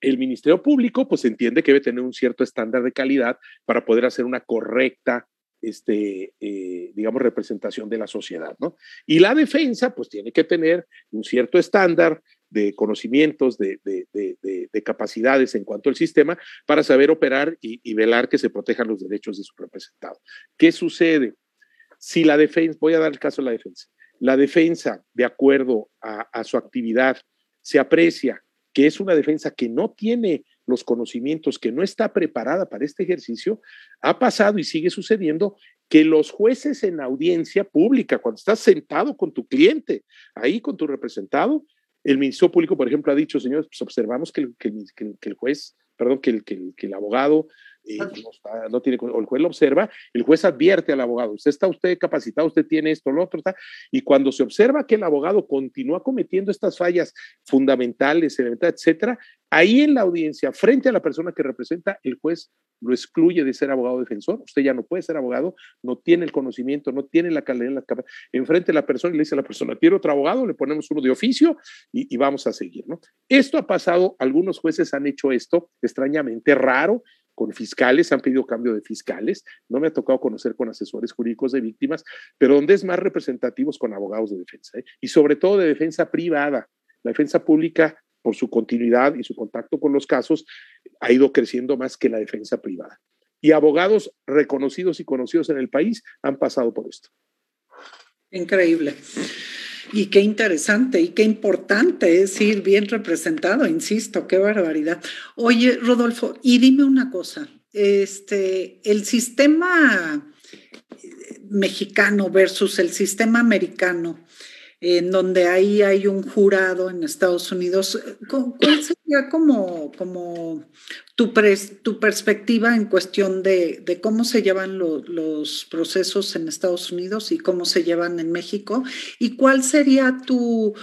el Ministerio Público pues entiende que debe tener un cierto estándar de calidad para poder hacer una correcta este, eh, digamos, representación de la sociedad, ¿no? Y la defensa, pues, tiene que tener un cierto estándar de conocimientos, de, capacidades en cuanto al sistema para saber operar y, velar que se protejan los derechos de su representado. ¿Qué sucede? Si la defensa, voy a dar el caso de la defensa, la defensa, de acuerdo a su actividad, se aprecia que es una defensa que no tiene los conocimientos, que no está preparada para este ejercicio, ha pasado y sigue sucediendo que los jueces en audiencia pública, cuando estás sentado con tu cliente, ahí con tu representado, el Ministerio Público, por ejemplo, ha dicho, señores, pues observamos que el, juez, perdón, que el, abogado no, tiene, o el juez lo observa, el juez advierte al abogado, usted está usted capacitado, usted tiene esto, lo otro, está, y cuando se observa que el abogado continúa cometiendo estas fallas fundamentales, etcétera, ahí en la audiencia, frente a la persona que representa, el juez lo excluye de ser abogado defensor, usted ya no puede ser abogado, no tiene el conocimiento, no tiene la calidad, la enfrente a la persona y le dice a la persona, ¿tiene otro abogado? Le ponemos uno de oficio y, y vamos a seguir, ¿no? Esto ha pasado, algunos jueces han hecho esto extrañamente raro, con fiscales, han pedido cambio de fiscales, no me ha tocado conocer con asesores jurídicos de víctimas, pero donde es más representativos con abogados de defensa, ¿eh? y sobre todo de defensa privada. La defensa pública, por su continuidad y su contacto con los casos, ha ido creciendo más que la defensa privada. Y abogados reconocidos y conocidos en el país han pasado por esto. Increíble. Y qué interesante y qué importante es ir bien representado, insisto, qué barbaridad. Oye, Rodolfo, y dime una cosa, este, el sistema mexicano versus el sistema americano, en donde ahí hay un jurado en Estados Unidos. ¿Cuál sería como, como tu, tu perspectiva en cuestión de, de cómo se llevan los procesos en Estados Unidos y cómo se llevan en México? ¿Y cuál sería tu,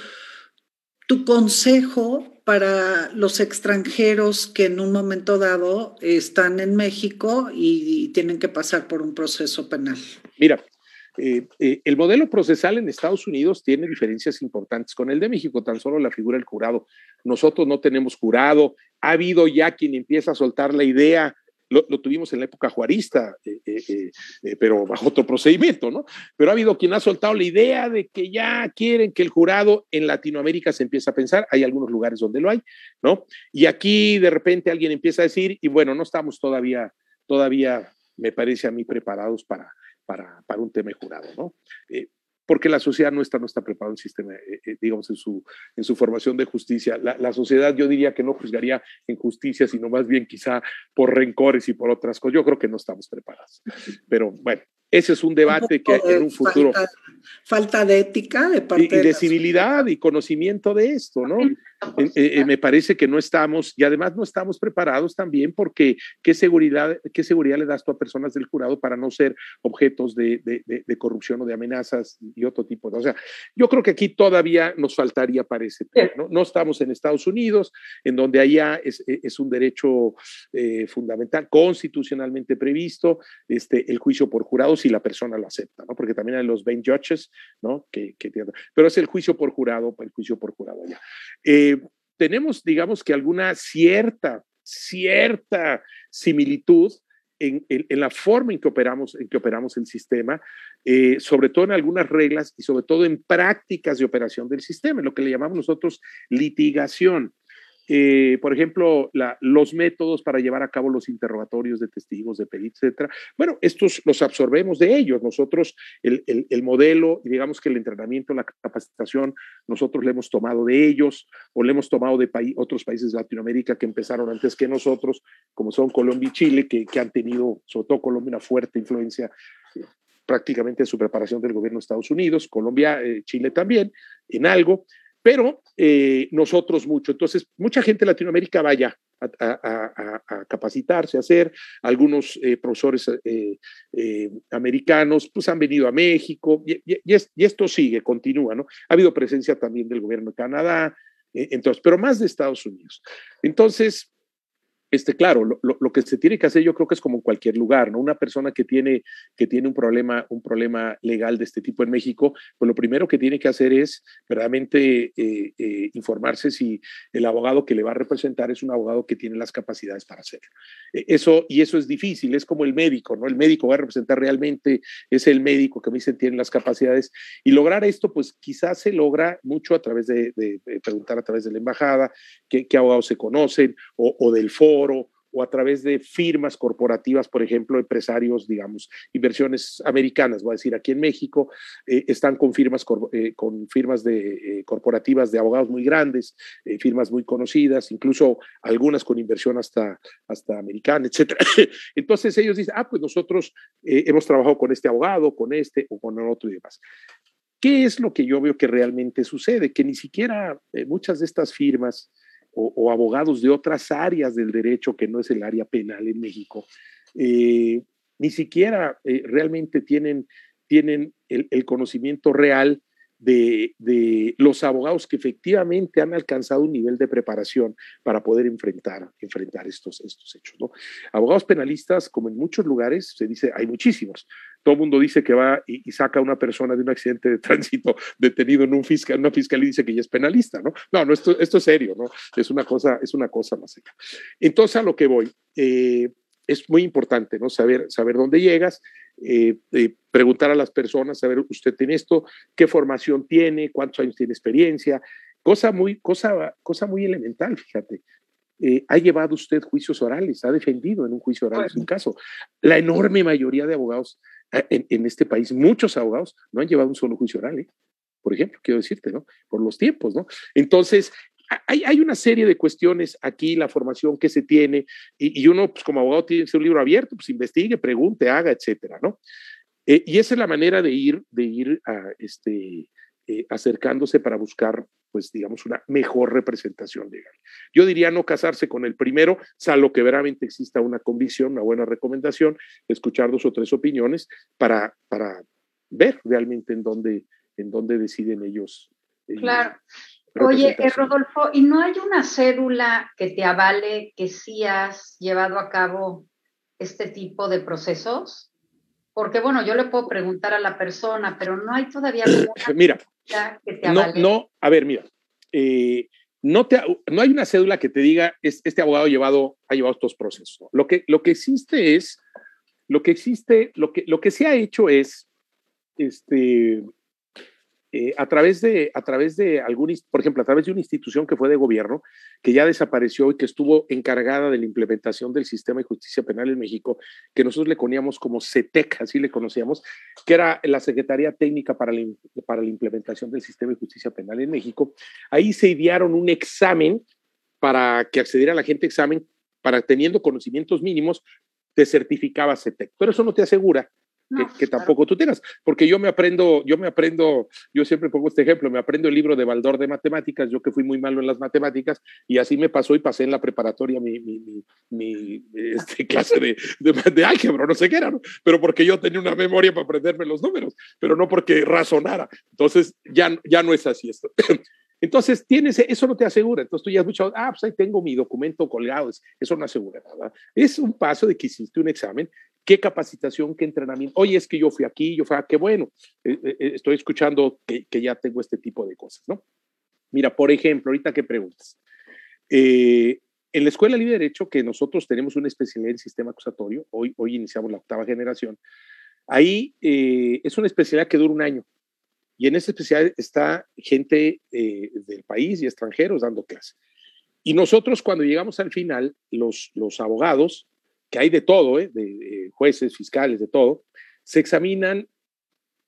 tu consejo para los extranjeros que en un momento dado están en México y tienen que pasar por un proceso penal? Mira, eh, eh, el modelo procesal en Estados Unidos tiene diferencias importantes con el de México, tan solo la figura del jurado. Nosotros no tenemos jurado. Ha habido ya quien empieza a soltar la idea, lo, tuvimos en la época juarista, eh, pero bajo otro procedimiento, ¿no? Pero ha habido quien ha soltado la idea de que ya quieren que el jurado en Latinoamérica se empiece a pensar. Hay algunos lugares donde lo hay, ¿no? Y aquí de repente alguien empieza a decir, y bueno, no estamos todavía, todavía, me parece a mí, preparados para para, para un tema jurado, ¿no? Eh, porque la sociedad no está, no está preparada en sistema, eh, eh, digamos, en su, en su formación de justicia. La, la, sociedad yo diría que no juzgaría en justicia, sino más bien quizá por rencores y por otras cosas. Yo creo que no estamos preparados. Pero bueno, ese es un debate que en un futuro... Falta, de ética de parte y, y de, civilidad y conocimiento de esto, ¿no? Eh, eh, me parece que no estamos, y además no estamos preparados también porque qué seguridad, qué seguridad le das tú a personas del jurado para no ser objetos de, de, corrupción o de amenazas y otro tipo de... O sea, yo creo que aquí todavía nos faltaría para ese tema, ¿no? No estamos en Estados Unidos, en donde allá es, e, es un derecho eh, fundamental, constitucionalmente previsto, este, el juicio por jurado si la persona lo acepta, ¿no? Porque también hay los 20 judges, ¿no? Que, que, pero es el juicio por jurado, el juicio por jurado allá. Eh, tenemos, digamos que alguna cierta, cierta similitud en, la forma en que operamos, en que operamos el sistema, eh, sobre todo en algunas reglas y sobre todo en prácticas de operación del sistema, en lo que le llamamos nosotros litigación. Eh, por ejemplo, los métodos para llevar a cabo los interrogatorios de testigos, de peritos, etcétera. Bueno, estos los absorbemos de ellos. Nosotros, el, el, modelo, digamos que el entrenamiento, la capacitación, nosotros le hemos tomado de ellos o le hemos tomado de otros países de Latinoamérica que empezaron antes que nosotros, como son Colombia y Chile, que, que han tenido, sobre todo Colombia, una fuerte influencia eh, prácticamente en su preparación del gobierno de Estados Unidos, Colombia, eh, Chile también, en algo pero eh, nosotros mucho. Entonces, mucha gente de Latinoamérica vaya a, capacitarse, a hacer. Algunos eh, profesores eh, americanos pues han venido a México y, y, esto sigue, continúa, ¿no? Ha habido presencia también del gobierno de Canadá, entonces, pero más de Estados Unidos. Entonces, este, claro, lo, lo, que se tiene que hacer yo creo que es como cualquier lugar, ¿no? Una persona que tiene, que tiene un, problema, un problema legal de este tipo en México, pues lo primero que tiene que hacer es verdaderamente eh, eh, informarse si el abogado que le va a representar es un abogado que tiene las capacidades para hacerlo. E, eso, y eso es difícil, es como el médico, ¿no? El médico va a representar realmente, es el médico que me dicen tiene las capacidades. Y lograr esto, pues quizás se logra mucho a través de, preguntar a través de la embajada, qué, qué abogados se conocen, o, o del foro o a través de firmas corporativas, por ejemplo, empresarios, digamos, inversiones americanas, voy a decir, aquí en México, eh, están con firmas, eh, con firmas de, eh, corporativas de abogados muy grandes, firmas muy conocidas, incluso algunas con inversión hasta, hasta americana, etc. Entonces ellos dicen, ah, pues nosotros hemos trabajado con este abogado, con este o con el otro y demás. ¿Qué es lo que yo veo que realmente sucede? Que ni siquiera muchas de estas firmas, o, abogados de otras áreas del derecho que no es el área penal en México, eh, ni siquiera eh, realmente tienen, tienen el, conocimiento real de, los abogados que efectivamente han alcanzado un nivel de preparación para poder enfrentar, enfrentar estos, estos hechos. ¿no? Abogados penalistas, como en muchos lugares, se dice, hay muchísimos. Todo el mundo dice que va y, saca a una persona de un accidente de tránsito detenido en un fiscal, una fiscalía y dice que ya es penalista, ¿no? No, no esto, esto es serio, ¿no? Es una cosa, es una cosa más seca. Entonces, a lo que voy, eh, es muy importante, ¿no? Saber, saber dónde llegas, eh, eh, preguntar a las personas, saber usted tiene esto, qué formación tiene, cuántos años tiene experiencia, cosa muy, cosa, cosa muy elemental, fíjate. Eh, ha llevado usted juicios orales, ha defendido en un juicio oral un caso. La enorme mayoría de abogados en, en, este país, muchos abogados, no han llevado un solo juicio oral, por ejemplo, quiero decirte, ¿no? Por los tiempos, ¿no? Entonces, hay, una serie de cuestiones aquí, la formación que se tiene, y, uno, pues como abogado, tiene que ser un libro abierto, pues investigue, pregunte, haga, etcétera, ¿no? Eh, y esa es la manera de ir, de ir a, este, eh, acercándose para buscar, pues, digamos, una mejor representación legal. Yo diría no casarse con el primero, salvo que veramente exista una convicción, una buena recomendación, escuchar dos o tres opiniones para, para ver realmente en dónde, en dónde deciden ellos. Eh, claro. Oye, eh, Rodolfo, ¿y no hay una cédula que te avale que sí has llevado a cabo este tipo de procesos? Porque, bueno, yo le puedo preguntar a la persona, pero no hay todavía una mira, que te avale. No, no, a ver, mira, eh, no, te, no hay una cédula que te diga este abogado llevado, ha llevado estos procesos. Lo que, lo que existe es, lo que existe, lo que, lo que se ha hecho es, este, eh, a través de, a través de algún, por ejemplo, a través de una institución que fue de gobierno, que ya desapareció y que estuvo encargada de la implementación del sistema de justicia penal en México, que nosotros le poníamos como CETEC, así le conocíamos, que era la Secretaría Técnica para la, para la implementación del sistema de justicia penal en México. Ahí se idearon un examen para que accediera la gente examen, para teniendo conocimientos mínimos, te certificaba CETEC. Pero eso no te asegura que, tampoco tú tengas. Porque yo me aprendo, yo me aprendo, yo siempre pongo este ejemplo, me aprendo el libro de Baldor de matemáticas, yo que fui muy malo en las matemáticas, y así me pasó y pasé en la preparatoria mi, mi, mi, este, clase de, de, álgebra, no sé qué era, ¿no? pero porque yo tenía una memoria para aprenderme los números, pero no porque razonara. Entonces ya, ya no es así esto. Entonces, tienes, eso no te asegura. Entonces, tú ya has dicho, ah, pues ahí tengo mi documento colgado. Eso no asegura nada. Es un paso de que hiciste un examen qué capacitación, qué entrenamiento. Oye, es que yo fui aquí, yo fui, ah, qué bueno, eh, eh, eh, estoy escuchando que, ya tengo este tipo de cosas, ¿no? Mira, por ejemplo, ahorita que preguntas. en la Escuela Libre de Derecho, que nosotros tenemos una especialidad en sistema acusatorio, hoy, hoy iniciamos la octava generación, ahí es una especialidad que dura un año. Y en esa especialidad está gente del país y extranjeros dando clase. Y nosotros cuando llegamos al final, los, los abogados, que hay de todo, ¿eh? de, jueces, fiscales, de todo, se examinan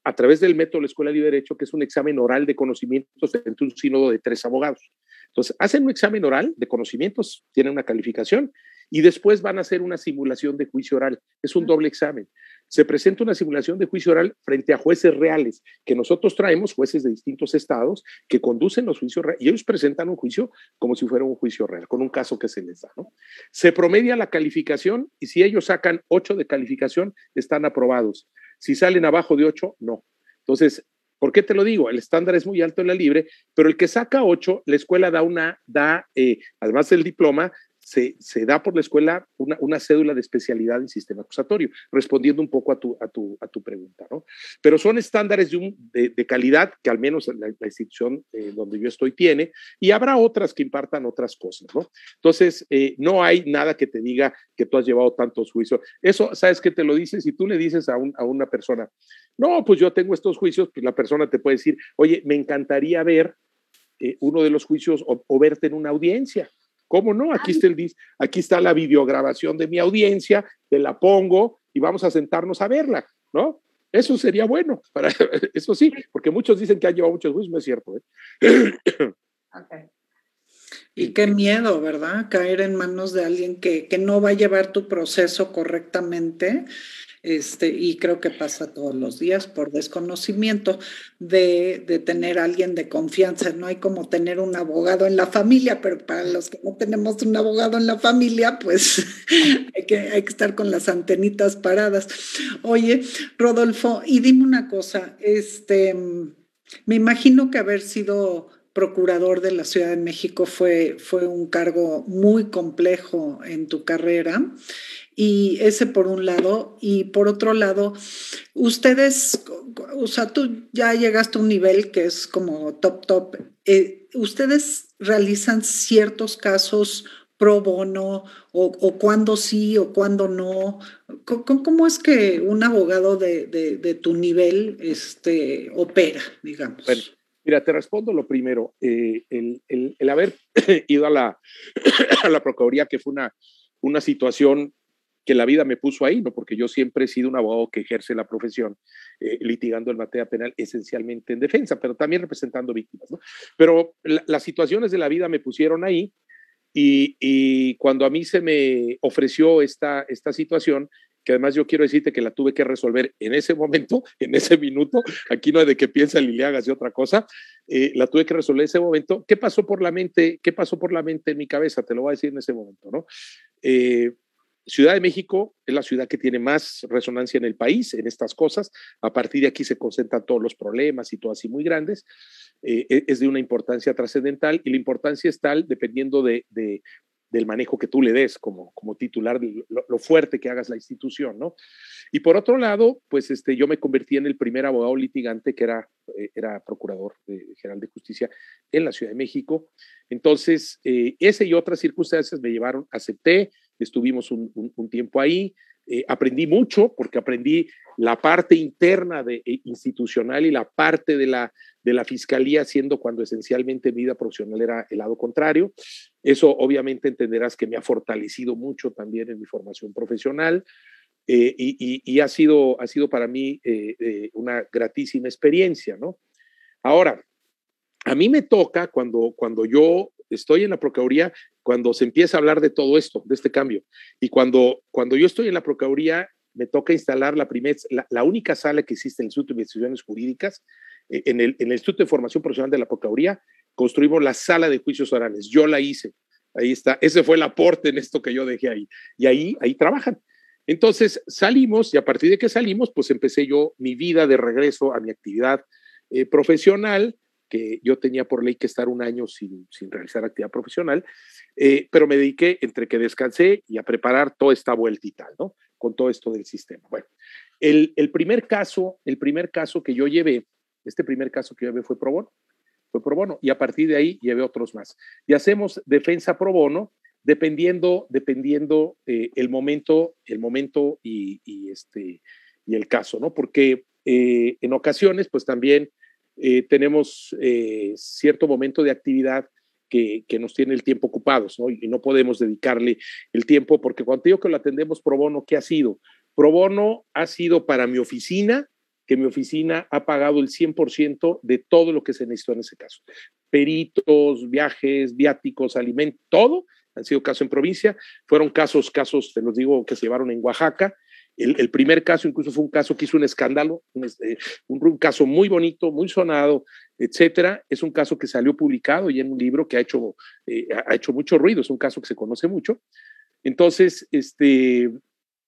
a través del método de la Escuela de Derecho, que es un examen oral de conocimientos entre un sínodo de tres abogados. Entonces, hacen un examen oral de conocimientos, tienen una calificación, y después van a hacer una simulación de juicio oral. Es un doble examen se presenta una simulación de juicio oral frente a jueces reales que nosotros traemos, jueces de distintos estados, que conducen los juicios reales y ellos presentan un juicio como si fuera un juicio real, con un caso que se les da. ¿no? Se promedia la calificación y si ellos sacan 8 de calificación, están aprobados. Si salen abajo de 8, no. Entonces, ¿Por qué te lo digo? El estándar es muy alto en la libre, pero el que saca 8, la escuela da una, da, eh, además del diploma, se, da por la escuela una, cédula de especialidad en sistema acusatorio, respondiendo un poco a tu, pregunta, ¿no? Pero son estándares de, calidad que al menos la, institución eh, donde yo estoy tiene, y habrá otras que impartan otras cosas, ¿no? Entonces, eh, no hay nada que te diga que tú has llevado tantos juicios. Eso, ¿sabes qué te lo dices? Si tú le dices a, a una persona, no, pues yo tengo estos juicios, pues la persona te puede decir, oye, me encantaría ver eh, uno de los juicios o verte en una audiencia. ¿Cómo no? Aquí está, el, aquí está la videograbación de mi audiencia, te la pongo y vamos a sentarnos a verla, ¿no? Eso sería bueno, para, eso sí, porque muchos dicen que han llevado muchos juicios, no es cierto. ¿eh? Y qué miedo, ¿verdad? Caer en manos de alguien que, que, no va a llevar tu proceso correctamente Este, y creo que pasa todos los días por desconocimiento de, de, tener a alguien de confianza. No hay como tener un abogado en la familia, pero para los que no tenemos un abogado en la familia, pues hay que, hay que estar con las antenitas paradas. Oye, Rodolfo, y dime una cosa, este, me imagino que haber sido procurador de la Ciudad de México fue, fue un cargo muy complejo en tu carrera. Y ese por un lado. Y por otro lado, ustedes, o sea, tú ya llegaste a un nivel que es como top, top. Eh, ¿Ustedes realizan ciertos casos pro bono o, o cuándo sí o cuándo no? ¿Cómo, es que un abogado de, de, tu nivel este, opera, digamos? Mira, te respondo lo primero. Eh, el, el, el, haber ido a la, a la Procuraduría, que fue una, una situación que la vida me puso ahí, ¿no? Porque yo siempre he sido un abogado que ejerce la profesión eh, litigando en materia penal esencialmente en defensa, pero también representando víctimas, ¿no? Pero las situaciones de la vida me pusieron ahí y, y, cuando a mí se me ofreció esta, esta situación, que además yo quiero decirte que la tuve que resolver en ese momento, en ese minuto, aquí no hay de que piensa y hagas de otra cosa, eh, la tuve que resolver en ese momento. ¿Qué pasó por la mente? ¿Qué pasó por la mente en mi cabeza? Te lo voy a decir en ese momento, ¿no? Eh, Ciudad de México es la ciudad que tiene más resonancia en el país en estas cosas. A partir de aquí se concentran todos los problemas y todo así muy grandes. Eh, es de una importancia trascendental y la importancia es tal dependiendo de, del manejo que tú le des como, como titular, lo, fuerte que hagas la institución, ¿no? Y por otro lado, pues este, yo me convertí en el primer abogado litigante que era, eh, era procurador general de justicia en la Ciudad de México. Entonces, eh, ese y otras circunstancias me llevaron, acepté, estuvimos un, tiempo ahí, eh, aprendí mucho porque aprendí la parte interna de, institucional y la parte de la, de la fiscalía, siendo cuando esencialmente mi vida profesional era el lado contrario. Eso obviamente entenderás que me ha fortalecido mucho también en mi formación profesional. Eh, y, y, ha, sido, ha sido para mí eh, eh, una gratísima experiencia, ¿no? Ahora, a mí me toca cuando, cuando yo estoy en la Procuraduría, cuando se empieza a hablar de todo esto, de este cambio, y cuando, cuando yo estoy en la Procuraduría, me toca instalar la, primer, la, única sala que existe en el Instituto de Investigaciones Jurídicas, en el, en el Instituto de Formación Profesional de la Procuraduría, construimos la sala de juicios orales. Yo la hice. Ahí está. Ese fue el aporte en esto que yo dejé ahí. Y ahí, ahí trabajan. Entonces salimos y a partir de que salimos, pues empecé yo mi vida de regreso a mi actividad eh, profesional, que yo tenía por ley que estar un año sin, sin realizar actividad profesional, eh, pero me dediqué entre que descansé y a preparar toda esta vuelta y tal, ¿no? Con todo esto del sistema. Bueno, el, el primer caso, el primer caso que yo llevé, este primer caso que yo llevé fue pro bono fue pro bono y a partir de ahí llevé otros más. Y hacemos defensa pro bono dependiendo, dependiendo eh, el momento, el momento y, este, y el caso, ¿no? Porque eh, en ocasiones, pues también eh, tenemos cierto momento de actividad que, nos tiene el tiempo ocupados. Y no podemos dedicarle el tiempo, porque cuando digo que lo atendemos pro bono, ¿qué ha sido? Pro bono ha sido para mi oficina que mi oficina ha pagado el 100% de todo lo que se necesitó en ese caso. Peritos, viajes, viáticos, alimentos, todo han sido casos en provincia. Fueron casos, casos, te los digo, que se llevaron en Oaxaca. El, primer caso incluso fue un caso que hizo un escándalo, un, este, un, caso muy bonito, muy sonado, etcétera. Es un caso que salió publicado y en un libro que ha hecho, eh, ha hecho mucho ruido, es un caso que se conoce mucho. Entonces, este,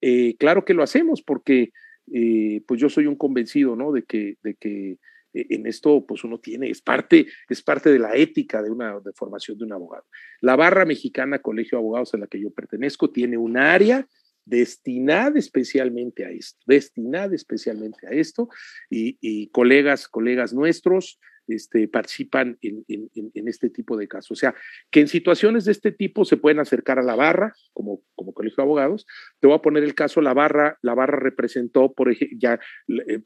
eh, claro que lo hacemos porque eh, pues yo soy un convencido, ¿no? De que, de que eh, en esto, pues uno tiene, es parte, es parte de la ética de una de formación de un abogado. La barra mexicana Colegio de Abogados a la que yo pertenezco tiene un área destinada especialmente a esto, destinada especialmente a esto, y, colegas, colegas nuestros, este, participan en, este tipo de casos. O sea, que en situaciones de este tipo se pueden acercar a la barra, como, como colegio de abogados. Te voy a poner el caso, la barra, la barra representó, por ejemplo, ya, eh,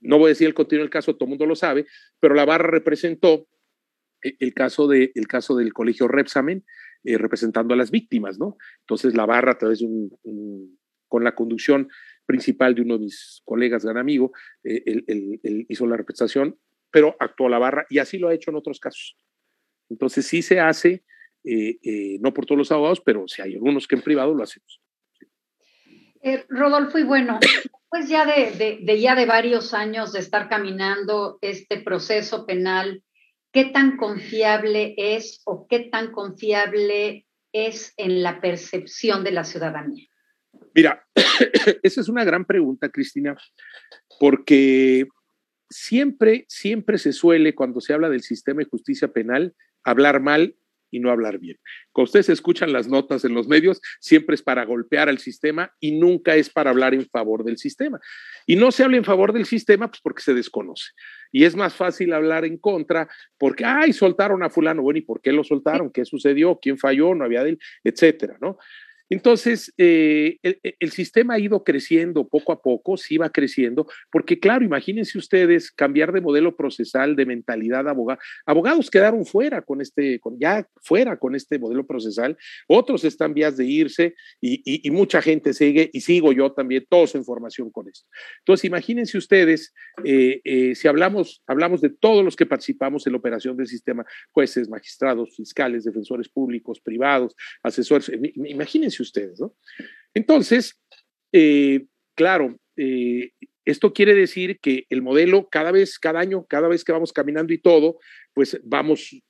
no voy a decir el continuo del caso, todo el mundo lo sabe, pero la barra representó el caso, de, el caso del colegio Repsamen, eh, representando a las víctimas, ¿no? Entonces la barra, a través de un, con la conducción principal de uno de mis colegas, gran amigo, eh, él, hizo la representación pero actuó la barra y así lo ha hecho en otros casos. Entonces sí se hace, eh, eh, no por todos los abogados, pero si hay algunos que en privado lo hacemos. Eh, Rodolfo, y bueno, pues ya de, de, ya de varios años de estar caminando este proceso penal, ¿qué tan confiable es o qué tan confiable es en la percepción de la ciudadanía? Mira, esa es una gran pregunta, Cristina, porque siempre, siempre se suele, cuando se habla del sistema de justicia penal, hablar mal y no hablar bien. Cuando ustedes escuchan las notas en los medios, siempre es para golpear al sistema y nunca es para hablar en favor del sistema. Y no se habla en favor del sistema pues porque se desconoce. Y es más fácil hablar en contra porque, ay, soltaron a fulano. Bueno, ¿y por qué lo soltaron? ¿Qué sucedió? ¿Quién falló? ¿No había de él? Etcétera, ¿no? Entonces, eh, el, sistema ha ido creciendo poco a poco, sí va creciendo, porque claro, imagínense ustedes cambiar de modelo procesal, de mentalidad abogado. Abogados quedaron fuera con este, con, ya fuera con este modelo procesal, otros están vías de irse y, mucha gente sigue, y sigo yo también, todos en formación con esto. Entonces, imagínense ustedes, eh, eh, si hablamos, hablamos de todos los que participamos en la operación del sistema, jueces, magistrados, fiscales, defensores públicos, privados, asesores, imagínense ustedes, ¿no? Entonces, eh, claro, eh, esto quiere decir que el modelo cada vez, cada año, cada vez que vamos caminando y todo, pues vamos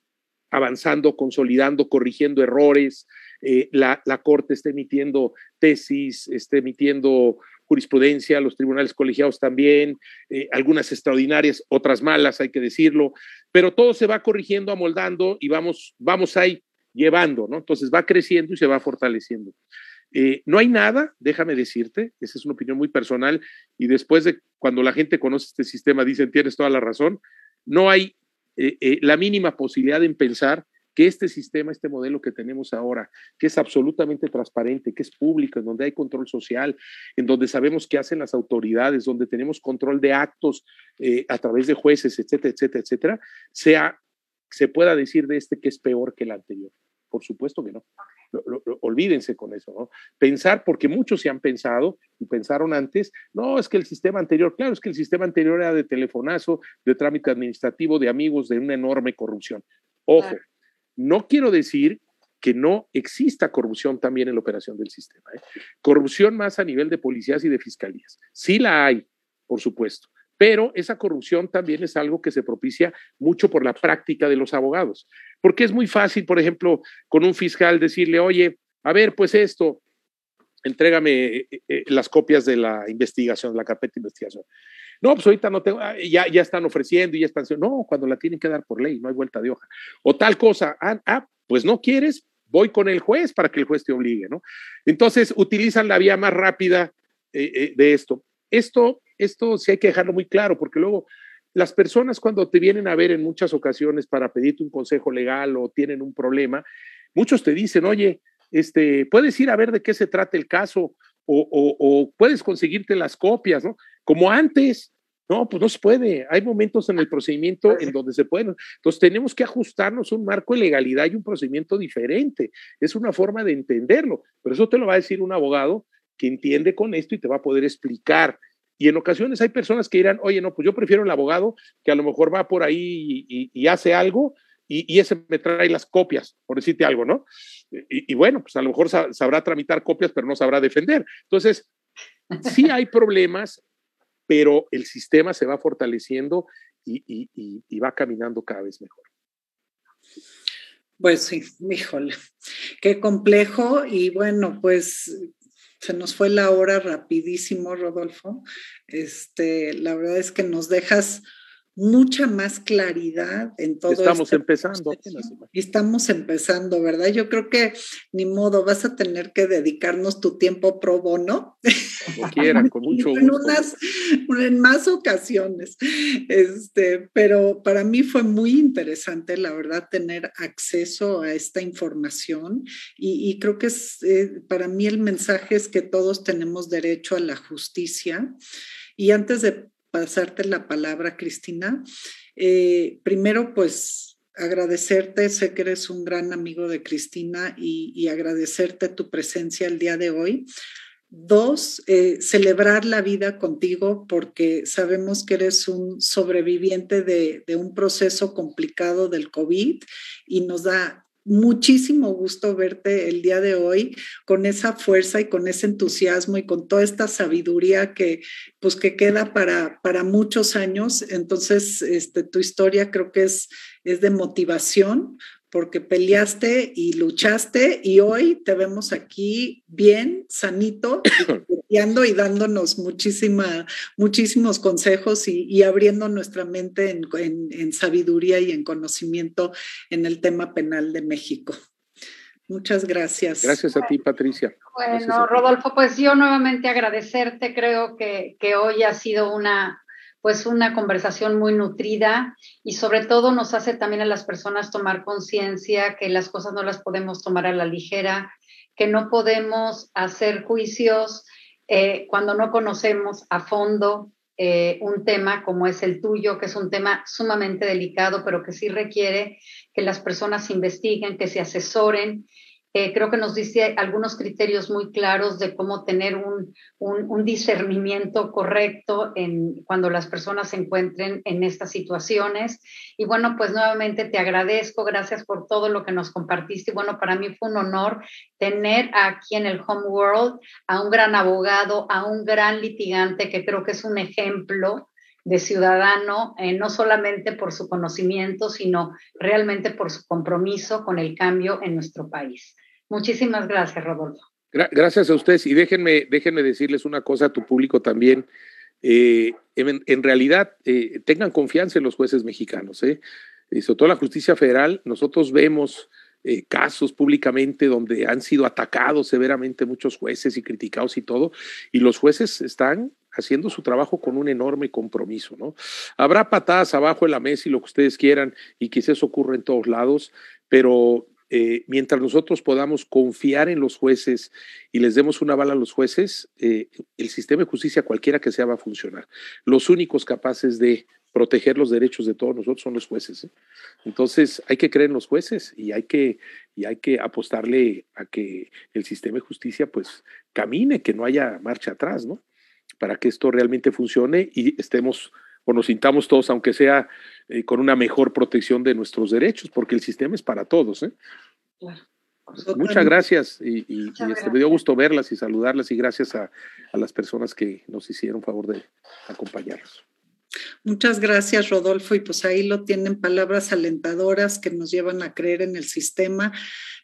avanzando, consolidando, corrigiendo errores. Eh, la, Corte está emitiendo tesis, está emitiendo jurisprudencia, los tribunales colegiados también, algunas extraordinarias, otras malas, hay que decirlo, pero todo se va corrigiendo, amoldando y vamos, vamos ahí llevando, ¿no? Entonces va creciendo y se va fortaleciendo. Eh, no hay nada, déjame decirte, esa es una opinión muy personal, y después de cuando la gente conoce este sistema, dicen, tienes toda la razón, no hay eh, eh, la mínima posibilidad en pensar que este sistema, este modelo que tenemos ahora, que es absolutamente transparente, que es público, en donde hay control social, en donde sabemos qué hacen las autoridades, donde tenemos control de actos a través de jueces, etcétera, etcétera, etcétera, sea, se pueda decir de este que es peor que el anterior. Por supuesto que no. olvídense con eso, ¿no? Pensar, porque muchos se han pensado y pensaron antes, no, es que el sistema anterior, claro, es que el sistema anterior era de telefonazo, de trámite administrativo, de amigos, de una enorme corrupción. Ojo, no quiero decir que no exista corrupción también en la operación del sistema. ¿eh? Corrupción más a nivel de policías y de fiscalías. Sí la hay, por supuesto, pero esa corrupción también es algo que se propicia mucho por la práctica de los abogados, porque es muy fácil, por ejemplo, con un fiscal decirle, oye, a ver, pues esto, entrégame eh, eh, las copias de la investigación, la carpeta de investigación. No, pues ahorita no tengo, ah, ya, ya están ofreciendo y ya están, no, cuando la tienen que dar por ley, no hay vuelta de hoja. O tal cosa, ah, ah pues no quieres, voy con el juez para que el juez te obligue, ¿no? Entonces utilizan la vía más rápida eh, de esto. Esto esto sí hay que dejarlo muy claro, porque luego las personas cuando te vienen a ver en muchas ocasiones para pedirte un consejo legal o tienen un problema, muchos te dicen, oye, este, puedes ir a ver de qué se trata el caso o, puedes conseguirte las copias, ¿no? Como antes, no, pues no se puede. Hay momentos en el procedimiento en donde se pueden. Entonces tenemos que ajustarnos a un marco de legalidad y un procedimiento diferente. Es una forma de entenderlo. Pero eso te lo va a decir un abogado que entiende con esto y te va a poder explicar y en ocasiones hay personas que dirán, oye, no, pues yo prefiero el abogado que a lo mejor va por ahí y, hace algo y, ese me trae las copias, por decirte algo, ¿no? Y, bueno, pues a lo mejor sabrá tramitar copias, pero no sabrá defender. Entonces, sí hay problemas, pero el sistema se va fortaleciendo y, va caminando cada vez mejor. Pues sí, híjole, qué complejo y bueno, pues se nos fue la hora rapidísimo, Rodolfo. Este, la verdad es que nos dejas mucha más claridad en todo Estamos este empezando. Estamos empezando, ¿verdad? Yo creo que ni modo, vas a tener que dedicarnos tu tiempo pro bono. Como quieran, con mucho gusto. En, unas, en más ocasiones. Este, pero para mí fue muy interesante, la verdad, tener acceso a esta información y, creo que es, eh, para mí el mensaje es que todos tenemos derecho a la justicia. Y antes de pasarte la palabra, Cristina. Eh, primero, pues agradecerte, sé que eres un gran amigo de Cristina y, agradecerte tu presencia el día de hoy. Dos, eh, celebrar la vida contigo porque sabemos que eres un sobreviviente de, de, un proceso complicado del COVID y nos da muchísimo gusto verte el día de hoy con esa fuerza y con ese entusiasmo y con toda esta sabiduría que pues que queda para, para muchos años. Entonces, este, tu historia creo que es, es de motivación porque peleaste y luchaste y hoy te vemos aquí bien, sanito, y, y dándonos muchísima, muchísimos consejos y, abriendo nuestra mente en, en, sabiduría y en conocimiento en el tema penal de México. Muchas gracias. Gracias a ti, Patricia. Bueno, Rodolfo, pues yo nuevamente agradecerte. Creo que, que hoy ha sido una, pues una conversación muy nutrida y sobre todo nos hace también a las personas tomar conciencia que las cosas no las podemos tomar a la ligera, que no podemos hacer juicios eh, cuando no conocemos a fondo eh, un tema como es el tuyo, que es un tema sumamente delicado, pero que sí requiere que las personas investiguen, que se asesoren eh, creo que nos dice algunos criterios muy claros de cómo tener un, un, discernimiento correcto en, cuando las personas se encuentren en estas situaciones. Y bueno, pues nuevamente te agradezco, gracias por todo lo que nos compartiste. Y bueno, para mí fue un honor tener aquí en el Home World a un gran abogado, a un gran litigante que creo que es un ejemplo de ciudadano, eh, no solamente por su conocimiento, sino realmente por su compromiso con el cambio en nuestro país. Muchísimas gracias, Rodolfo. gracias a ustedes y déjenme, déjenme decirles una cosa a tu público también. Eh, en, realidad, eh, tengan confianza en los jueces mexicanos. ¿eh? sobre todo la justicia federal, nosotros vemos casos públicamente donde han sido atacados severamente muchos jueces y criticados y todo, y los jueces están haciendo su trabajo con un enorme compromiso, ¿no? Habrá patadas abajo en la mesa y lo que ustedes quieran, y quizás ocurra en todos lados, pero eh, mientras nosotros podamos confiar en los jueces y les demos una bala a los jueces, eh, el sistema de justicia, cualquiera que sea, va a funcionar. Los únicos capaces de proteger los derechos de todos nosotros son los jueces. ¿eh? Entonces hay que creer en los jueces y hay que, y hay que apostarle a que el sistema de justicia pues camine, que no haya marcha atrás, ¿no? Para que esto realmente funcione y estemos o nos sintamos todos, aunque sea eh, con una mejor protección de nuestros derechos, porque el sistema es para todos. ¿eh? Muchas gracias y, este, me dio gusto verlas y saludarlas y gracias a, a las personas que nos hicieron favor de acompañarnos. Muchas gracias, Rodolfo. Y pues ahí lo tienen palabras alentadoras que nos llevan a creer en el sistema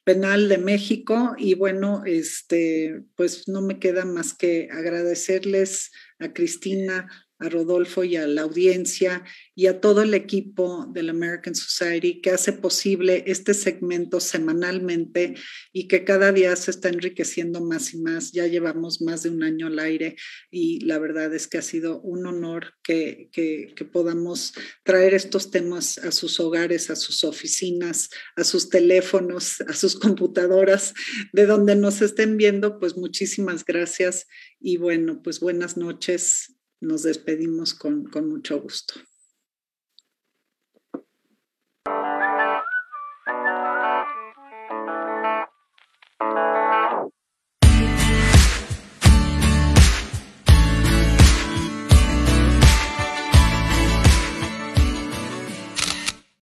penal de México. Y bueno, este, pues no me queda más que agradecerles a Cristina, a Rodolfo y a la audiencia y a todo el equipo del American Society que hace posible este segmento semanalmente y que cada día se está enriqueciendo más y más. Ya llevamos más de un año al aire y la verdad es que ha sido un honor que, que, que podamos traer estos temas a sus hogares, a sus oficinas, a sus teléfonos, a sus computadoras, de donde nos estén viendo, pues muchísimas gracias y bueno, pues buenas noches nos despedimos con, con mucho gusto.